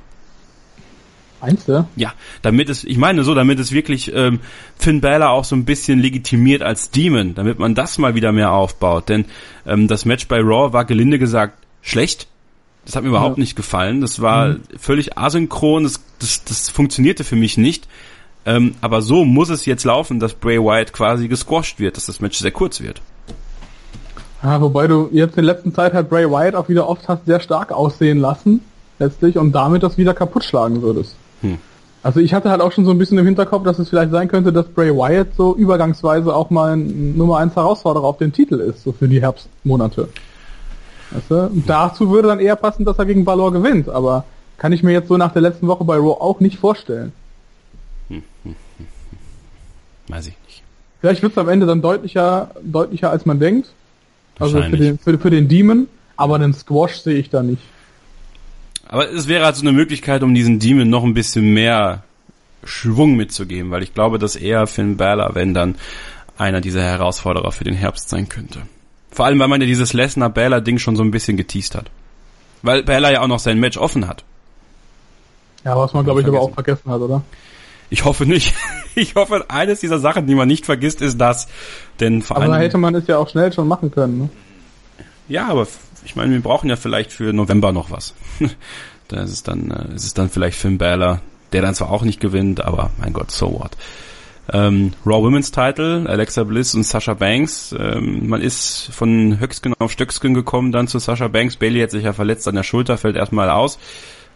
Meinst du? Ja, damit es, ich meine so, damit es wirklich ähm, Finn Balor auch so ein bisschen legitimiert als Demon, damit man das mal wieder mehr aufbaut. Denn ähm, das Match bei Raw war gelinde gesagt schlecht. Das hat mir überhaupt ja. nicht gefallen. Das war mhm. völlig asynchron. Das, das, das funktionierte für mich nicht. Ähm, aber so muss es jetzt laufen, dass Bray Wyatt quasi gesquashed wird, dass das Match sehr kurz wird. Ja, wobei du jetzt in letzter Zeit halt Bray Wyatt auch wieder oft hast sehr stark aussehen lassen, letztlich, und damit das wieder kaputt schlagen würdest. Hm. Also ich hatte halt auch schon so ein bisschen im Hinterkopf, dass es vielleicht sein könnte, dass Bray Wyatt so übergangsweise auch mal ein Nummer 1 Herausforderer auf den Titel ist, so für die Herbstmonate. Weißt du? Dazu würde dann eher passen, dass er gegen Balor gewinnt, aber kann ich mir jetzt so nach der letzten Woche bei Raw auch nicht vorstellen. Hm, hm, hm, Weiß ich nicht. Vielleicht wird es am Ende dann deutlicher, deutlicher als man denkt. Also für den, für, für den Demon, aber den Squash sehe ich da nicht. Aber es wäre also eine Möglichkeit, um diesen Demon noch ein bisschen mehr Schwung mitzugeben, weil ich glaube, dass eher Finn Balor, wenn dann einer dieser Herausforderer für den Herbst sein könnte. Vor allem, weil man ja dieses Lesnar-Balor-Ding schon so ein bisschen geteased hat. Weil Balor ja auch noch sein Match offen hat. Ja, was man, glaube ich, aber auch vergessen hat, oder? Ich hoffe nicht. Ich hoffe, eines dieser Sachen, die man nicht vergisst, ist das. Denn vor allem. Aber hätte man es ja auch schnell schon machen können, ne? Ja, aber ich meine, wir brauchen ja vielleicht für November noch was. da ist es dann, äh, ist es dann vielleicht Finn Balor, der dann zwar auch nicht gewinnt, aber mein Gott, so what. Ähm, Raw Women's Title, Alexa Bliss und Sasha Banks. Ähm, man ist von Höcksken auf Stöcksken gekommen, dann zu Sasha Banks. Bailey hat sich ja verletzt an der Schulter, fällt erstmal aus.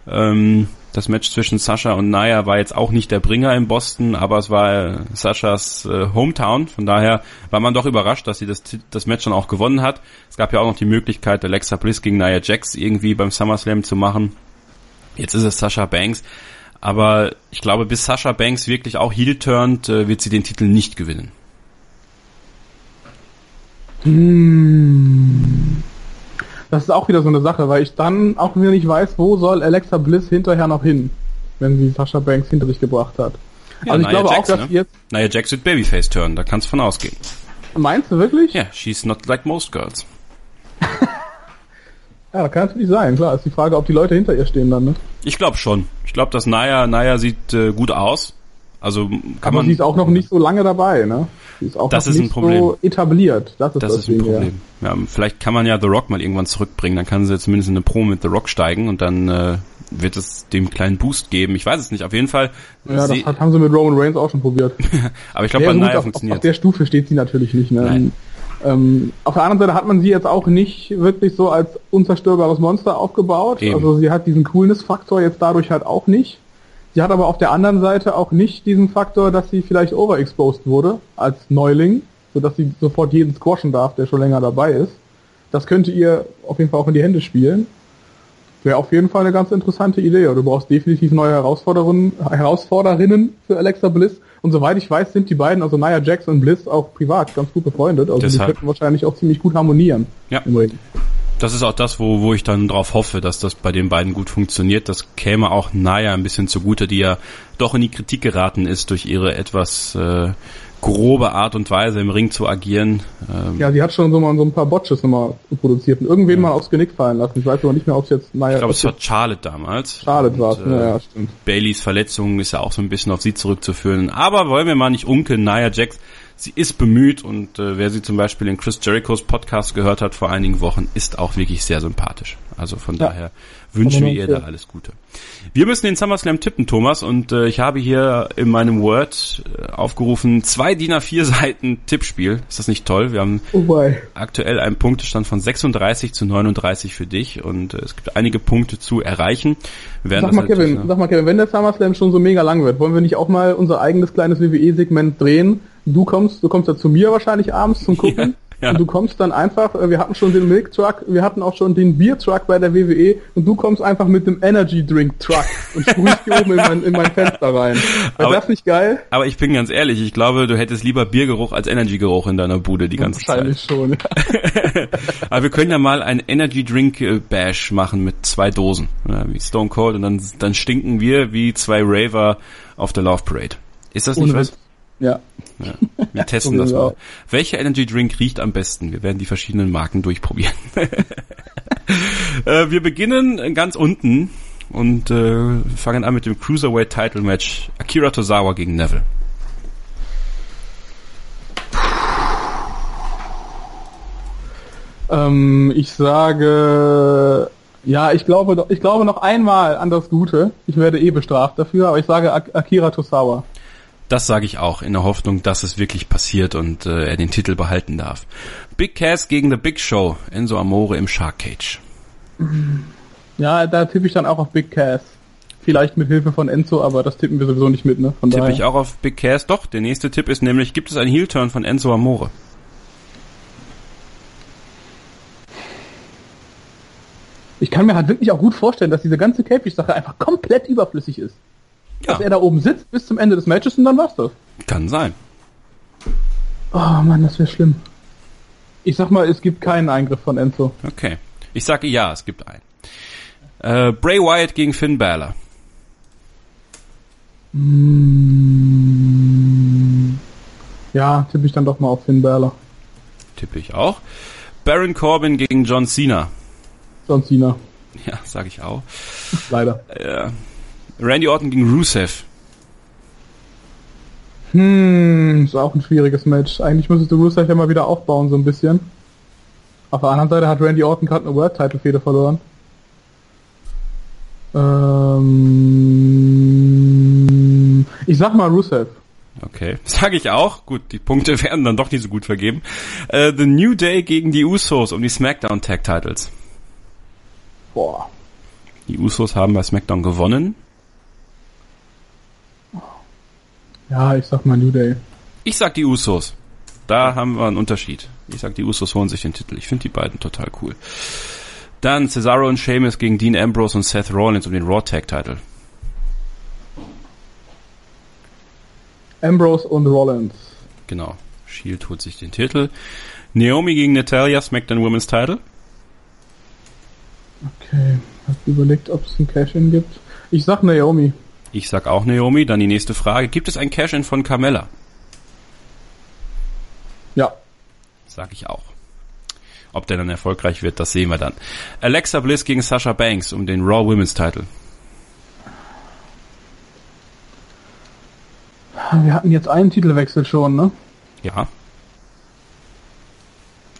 Ähm, das Match zwischen Sascha und Naya war jetzt auch nicht der Bringer in Boston, aber es war Saschas äh, Hometown. Von daher war man doch überrascht, dass sie das, das Match dann auch gewonnen hat. Es gab ja auch noch die Möglichkeit, Alexa Bliss gegen Nia Jax irgendwie beim SummerSlam zu machen. Jetzt ist es Sasha Banks. Aber ich glaube, bis Sasha Banks wirklich auch heel turnt, äh, wird sie den Titel nicht gewinnen. Mmh. Das ist auch wieder so eine Sache, weil ich dann auch wieder nicht weiß, wo soll Alexa Bliss hinterher noch hin, wenn sie Sasha Banks hinter sich gebracht hat. Ja, also ich Nia glaube Jax, auch, dass ne? jetzt... Naja, Jax wird Babyface turn, da kannst du von ausgehen. Meinst du wirklich? Ja, yeah, she's not like most girls. ja, kann natürlich sein, klar. Ist die Frage, ob die Leute hinter ihr stehen dann, ne? Ich glaube schon. Ich glaube, dass Naya, Naya sieht äh, gut aus. Also kann Aber man. sie ist auch noch nicht so lange dabei, ne? Sie ist auch das noch ist nicht ein Problem. so etabliert. Das ist, das, das ist ein Problem. Ja. ja. vielleicht kann man ja The Rock mal irgendwann zurückbringen. Dann kann sie zumindest in eine Pro mit The Rock steigen und dann äh, wird es dem kleinen Boost geben. Ich weiß es nicht. Auf jeden Fall. Ja, das hat, haben sie mit Roman Reigns auch schon probiert. Aber ich glaube, bei Nia funktioniert. Auf, auf der Stufe steht sie natürlich nicht. Ne? Nein. Ähm, auf der anderen Seite hat man sie jetzt auch nicht wirklich so als unzerstörbares Monster aufgebaut. Eben. Also sie hat diesen Coolness-Faktor jetzt dadurch halt auch nicht. Sie hat aber auf der anderen Seite auch nicht diesen Faktor, dass sie vielleicht overexposed wurde als Neuling, sodass sie sofort jeden squashen darf, der schon länger dabei ist. Das könnte ihr auf jeden Fall auch in die Hände spielen. Wäre auf jeden Fall eine ganz interessante Idee. Du brauchst definitiv neue Herausforderungen, Herausforderinnen für Alexa Bliss. Und soweit ich weiß, sind die beiden, also Nia Jax und Bliss, auch privat ganz gut befreundet. Also Deshalb. die könnten wahrscheinlich auch ziemlich gut harmonieren. Ja. Das ist auch das, wo, wo ich dann drauf hoffe, dass das bei den beiden gut funktioniert. Das käme auch Naya ein bisschen zugute, die ja doch in die Kritik geraten ist durch ihre etwas äh, grobe Art und Weise im Ring zu agieren. Ähm ja, sie hat schon so mal so ein paar Botches nochmal produziert und irgendwen ja. mal aufs Genick fallen lassen. Ich weiß aber nicht mehr, ob es jetzt Naya... Ich glaube, es war Charlotte damals. Charlotte war es, äh, ja, stimmt. Baileys Verletzung ist ja auch so ein bisschen auf sie zurückzuführen. Aber wollen wir mal nicht unkeln, Naya Jax sie ist bemüht und äh, wer sie zum Beispiel in Chris Jerichos Podcast gehört hat vor einigen Wochen, ist auch wirklich sehr sympathisch. Also von ja. daher wünschen wir ihr da alles Gute. Wir müssen den SummerSlam tippen, Thomas, und äh, ich habe hier in meinem Word äh, aufgerufen, zwei DIN A4 Seiten Tippspiel. Ist das nicht toll? Wir haben oh aktuell einen Punktestand von 36 zu 39 für dich und äh, es gibt einige Punkte zu erreichen. sag mal, Kevin, sag mal, Kevin, wenn der SummerSlam schon so mega lang wird, wollen wir nicht auch mal unser eigenes kleines WWE-Segment drehen? Du kommst, du kommst ja zu mir wahrscheinlich abends zum Gucken. Ja. Und du kommst dann einfach, äh, wir hatten schon den Milk Truck, wir hatten auch schon den Bier Truck bei der WWE und du kommst einfach mit dem Energy Drink Truck und sprühst hier oben in mein, in mein Fenster rein. Wäre das nicht geil? Aber ich bin ganz ehrlich, ich glaube, du hättest lieber Biergeruch als Energy Geruch in deiner Bude die ganze Wahrscheinlich Zeit. Wahrscheinlich schon. Ja. aber wir können ja mal ein Energy Drink äh, Bash machen mit zwei Dosen, wie Stone Cold und dann dann stinken wir wie zwei Raver auf der Love Parade. Ist das nicht Ohne was? Ja. ja. Wir testen das mal. Welcher Energy Drink riecht am besten? Wir werden die verschiedenen Marken durchprobieren. äh, wir beginnen ganz unten und äh, fangen an mit dem Cruiserweight Title Match Akira Tozawa gegen Neville. Ähm, ich sage, ja, ich glaube, ich glaube noch einmal an das Gute. Ich werde eh bestraft dafür, aber ich sage Akira Tozawa. Das sage ich auch, in der Hoffnung, dass es wirklich passiert und äh, er den Titel behalten darf. Big Cass gegen The Big Show, Enzo Amore im Shark Cage. Ja, da tippe ich dann auch auf Big Cass. Vielleicht mit Hilfe von Enzo, aber das tippen wir sowieso nicht mit, ne? Von tippe daher. ich auch auf Big Cass. Doch, der nächste Tipp ist nämlich, gibt es einen Heel-Turn von Enzo Amore? Ich kann mir halt wirklich auch gut vorstellen, dass diese ganze Capish-Sache einfach komplett überflüssig ist ja. dass er da oben sitzt bis zum Ende des Matches und dann war's das. Kann sein. Oh Mann, das wäre schlimm. Ich sag mal, es gibt keinen Eingriff von Enzo. Okay. Ich sage ja, es gibt einen. Äh, Bray Wyatt gegen Finn Balor. Mm. Ja, tippe ich dann doch mal auf Finn Balor. Tippe ich auch. Baron Corbin gegen John Cena. John Cena. Ja, sage ich auch. Leider. Äh, Randy Orton gegen Rusev. Hm, ist auch ein schwieriges Match. Eigentlich müsstest du Rusev ja mal wieder aufbauen, so ein bisschen. Auf der anderen Seite hat Randy Orton gerade eine World Title Fehde verloren. Ähm, ich sag mal Rusev. Okay, sage ich auch. Gut, die Punkte werden dann doch nicht so gut vergeben. Uh, The New Day gegen die Usos um die SmackDown Tag Titles. Boah. Die Usos haben bei SmackDown gewonnen. Ja, ich sag mal New Day. Ich sag die Usos. Da haben wir einen Unterschied. Ich sag, die Usos holen sich den Titel. Ich finde die beiden total cool. Dann Cesaro und Sheamus gegen Dean Ambrose und Seth Rollins um den Raw Tag Title. Ambrose und Rollins. Genau. Shield holt sich den Titel. Naomi gegen Natalia, SmackDown Women's Title. Okay. Hast du überlegt, ob es ein Cash-In gibt? Ich sag Naomi. Ich sag auch Naomi. Dann die nächste Frage. Gibt es ein Cash-In von Carmella? Ja. Sag ich auch. Ob der dann erfolgreich wird, das sehen wir dann. Alexa Bliss gegen Sasha Banks um den Raw Women's Title. Wir hatten jetzt einen Titelwechsel schon, ne? Ja.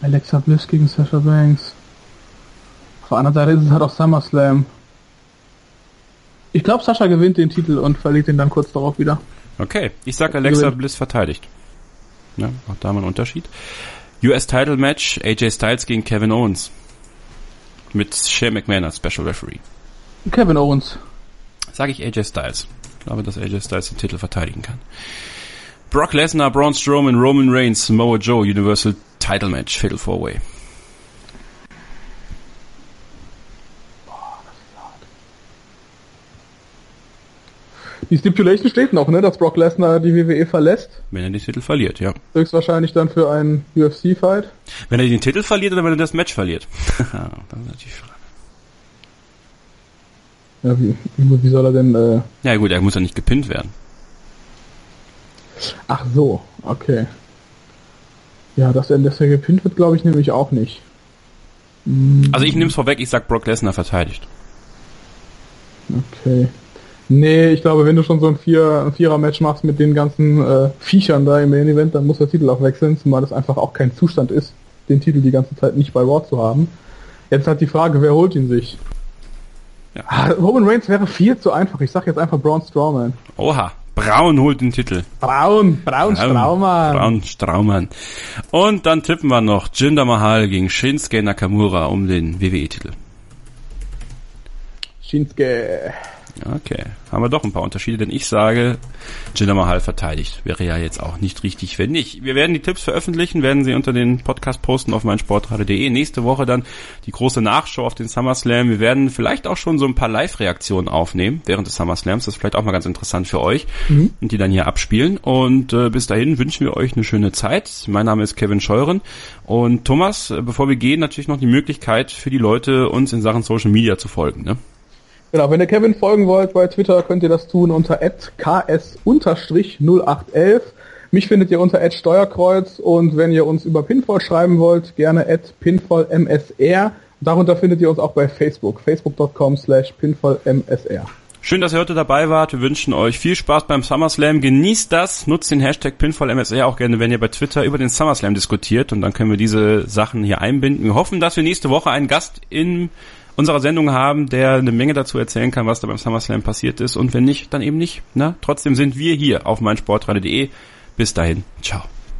Alexa Bliss gegen Sasha Banks. Auf der anderen Seite ist es halt auch SummerSlam. Ich glaube, Sascha gewinnt den Titel und verliert ihn dann kurz darauf wieder. Okay, ich sag Alexa Bliss verteidigt. Ja, auch da mal ein Unterschied. US Title Match, AJ Styles gegen Kevin Owens. Mit Shane McMahon als Special Referee. Kevin Owens. Sag ich AJ Styles. Ich glaube, dass AJ Styles den Titel verteidigen kann. Brock Lesnar, Braun Strowman, Roman Reigns, Samoa Joe, Universal Title Match, Fatal 4-Way. Die Stipulation steht noch, ne, dass Brock Lesnar die WWE verlässt. Wenn er den Titel verliert, ja. Höchstwahrscheinlich dann für einen UFC-Fight. Wenn er den Titel verliert oder wenn er das Match verliert? das ist natürlich Frage. Ja, wie, wie soll er denn... Äh ja gut, er muss ja nicht gepinnt werden. Ach so, okay. Ja, dass er, dass er gepinnt wird, glaube ich nämlich auch nicht. Also ich nehme es vorweg, ich sag Brock Lesnar verteidigt. Okay. Nee, ich glaube, wenn du schon so ein, Vier, ein Vierer-Match machst mit den ganzen äh, Viechern da im Main Event, dann muss der Titel auch wechseln, zumal das einfach auch kein Zustand ist, den Titel die ganze Zeit nicht bei Raw zu haben. Jetzt hat die Frage, wer holt ihn sich? Ja. Ah, Roman Reigns wäre viel zu einfach. Ich sag jetzt einfach Braun Strowman. Oha. Braun holt den Titel. Braun, Braun, Braun Straumann. Braun Straumann. Und dann tippen wir noch Jinder Mahal gegen Shinsuke Nakamura um den WWE-Titel. Shinsuke. Okay, haben wir doch ein paar Unterschiede, denn ich sage, Jinder Mahal verteidigt. Wäre ja jetzt auch nicht richtig, wenn nicht. Wir werden die Tipps veröffentlichen, werden sie unter den Podcast posten auf meinsportradio.de. Nächste Woche dann die große Nachschau auf den SummerSlam. Wir werden vielleicht auch schon so ein paar Live-Reaktionen aufnehmen während des SummerSlams. Das ist vielleicht auch mal ganz interessant für euch mhm. und die dann hier abspielen. Und äh, bis dahin wünschen wir euch eine schöne Zeit. Mein Name ist Kevin Scheuren und Thomas, äh, bevor wir gehen, natürlich noch die Möglichkeit für die Leute, uns in Sachen Social Media zu folgen. Ne? Genau, wenn ihr Kevin folgen wollt bei Twitter, könnt ihr das tun unter ks-0811. Mich findet ihr unter Steuerkreuz und wenn ihr uns über Pinfall schreiben wollt, gerne pinfallmsr. Darunter findet ihr uns auch bei Facebook, facebook.com slash pinfallmsr. Schön, dass ihr heute dabei wart. Wir wünschen euch viel Spaß beim SummerSlam. Genießt das. Nutzt den Hashtag PinfallMSR auch gerne, wenn ihr bei Twitter über den SummerSlam diskutiert. Und dann können wir diese Sachen hier einbinden. Wir hoffen, dass wir nächste Woche einen Gast in unserer Sendung haben, der eine Menge dazu erzählen kann, was da beim SummerSlam passiert ist. Und wenn nicht, dann eben nicht. Ne? Trotzdem sind wir hier auf meinsportradio.de. Bis dahin. Ciao.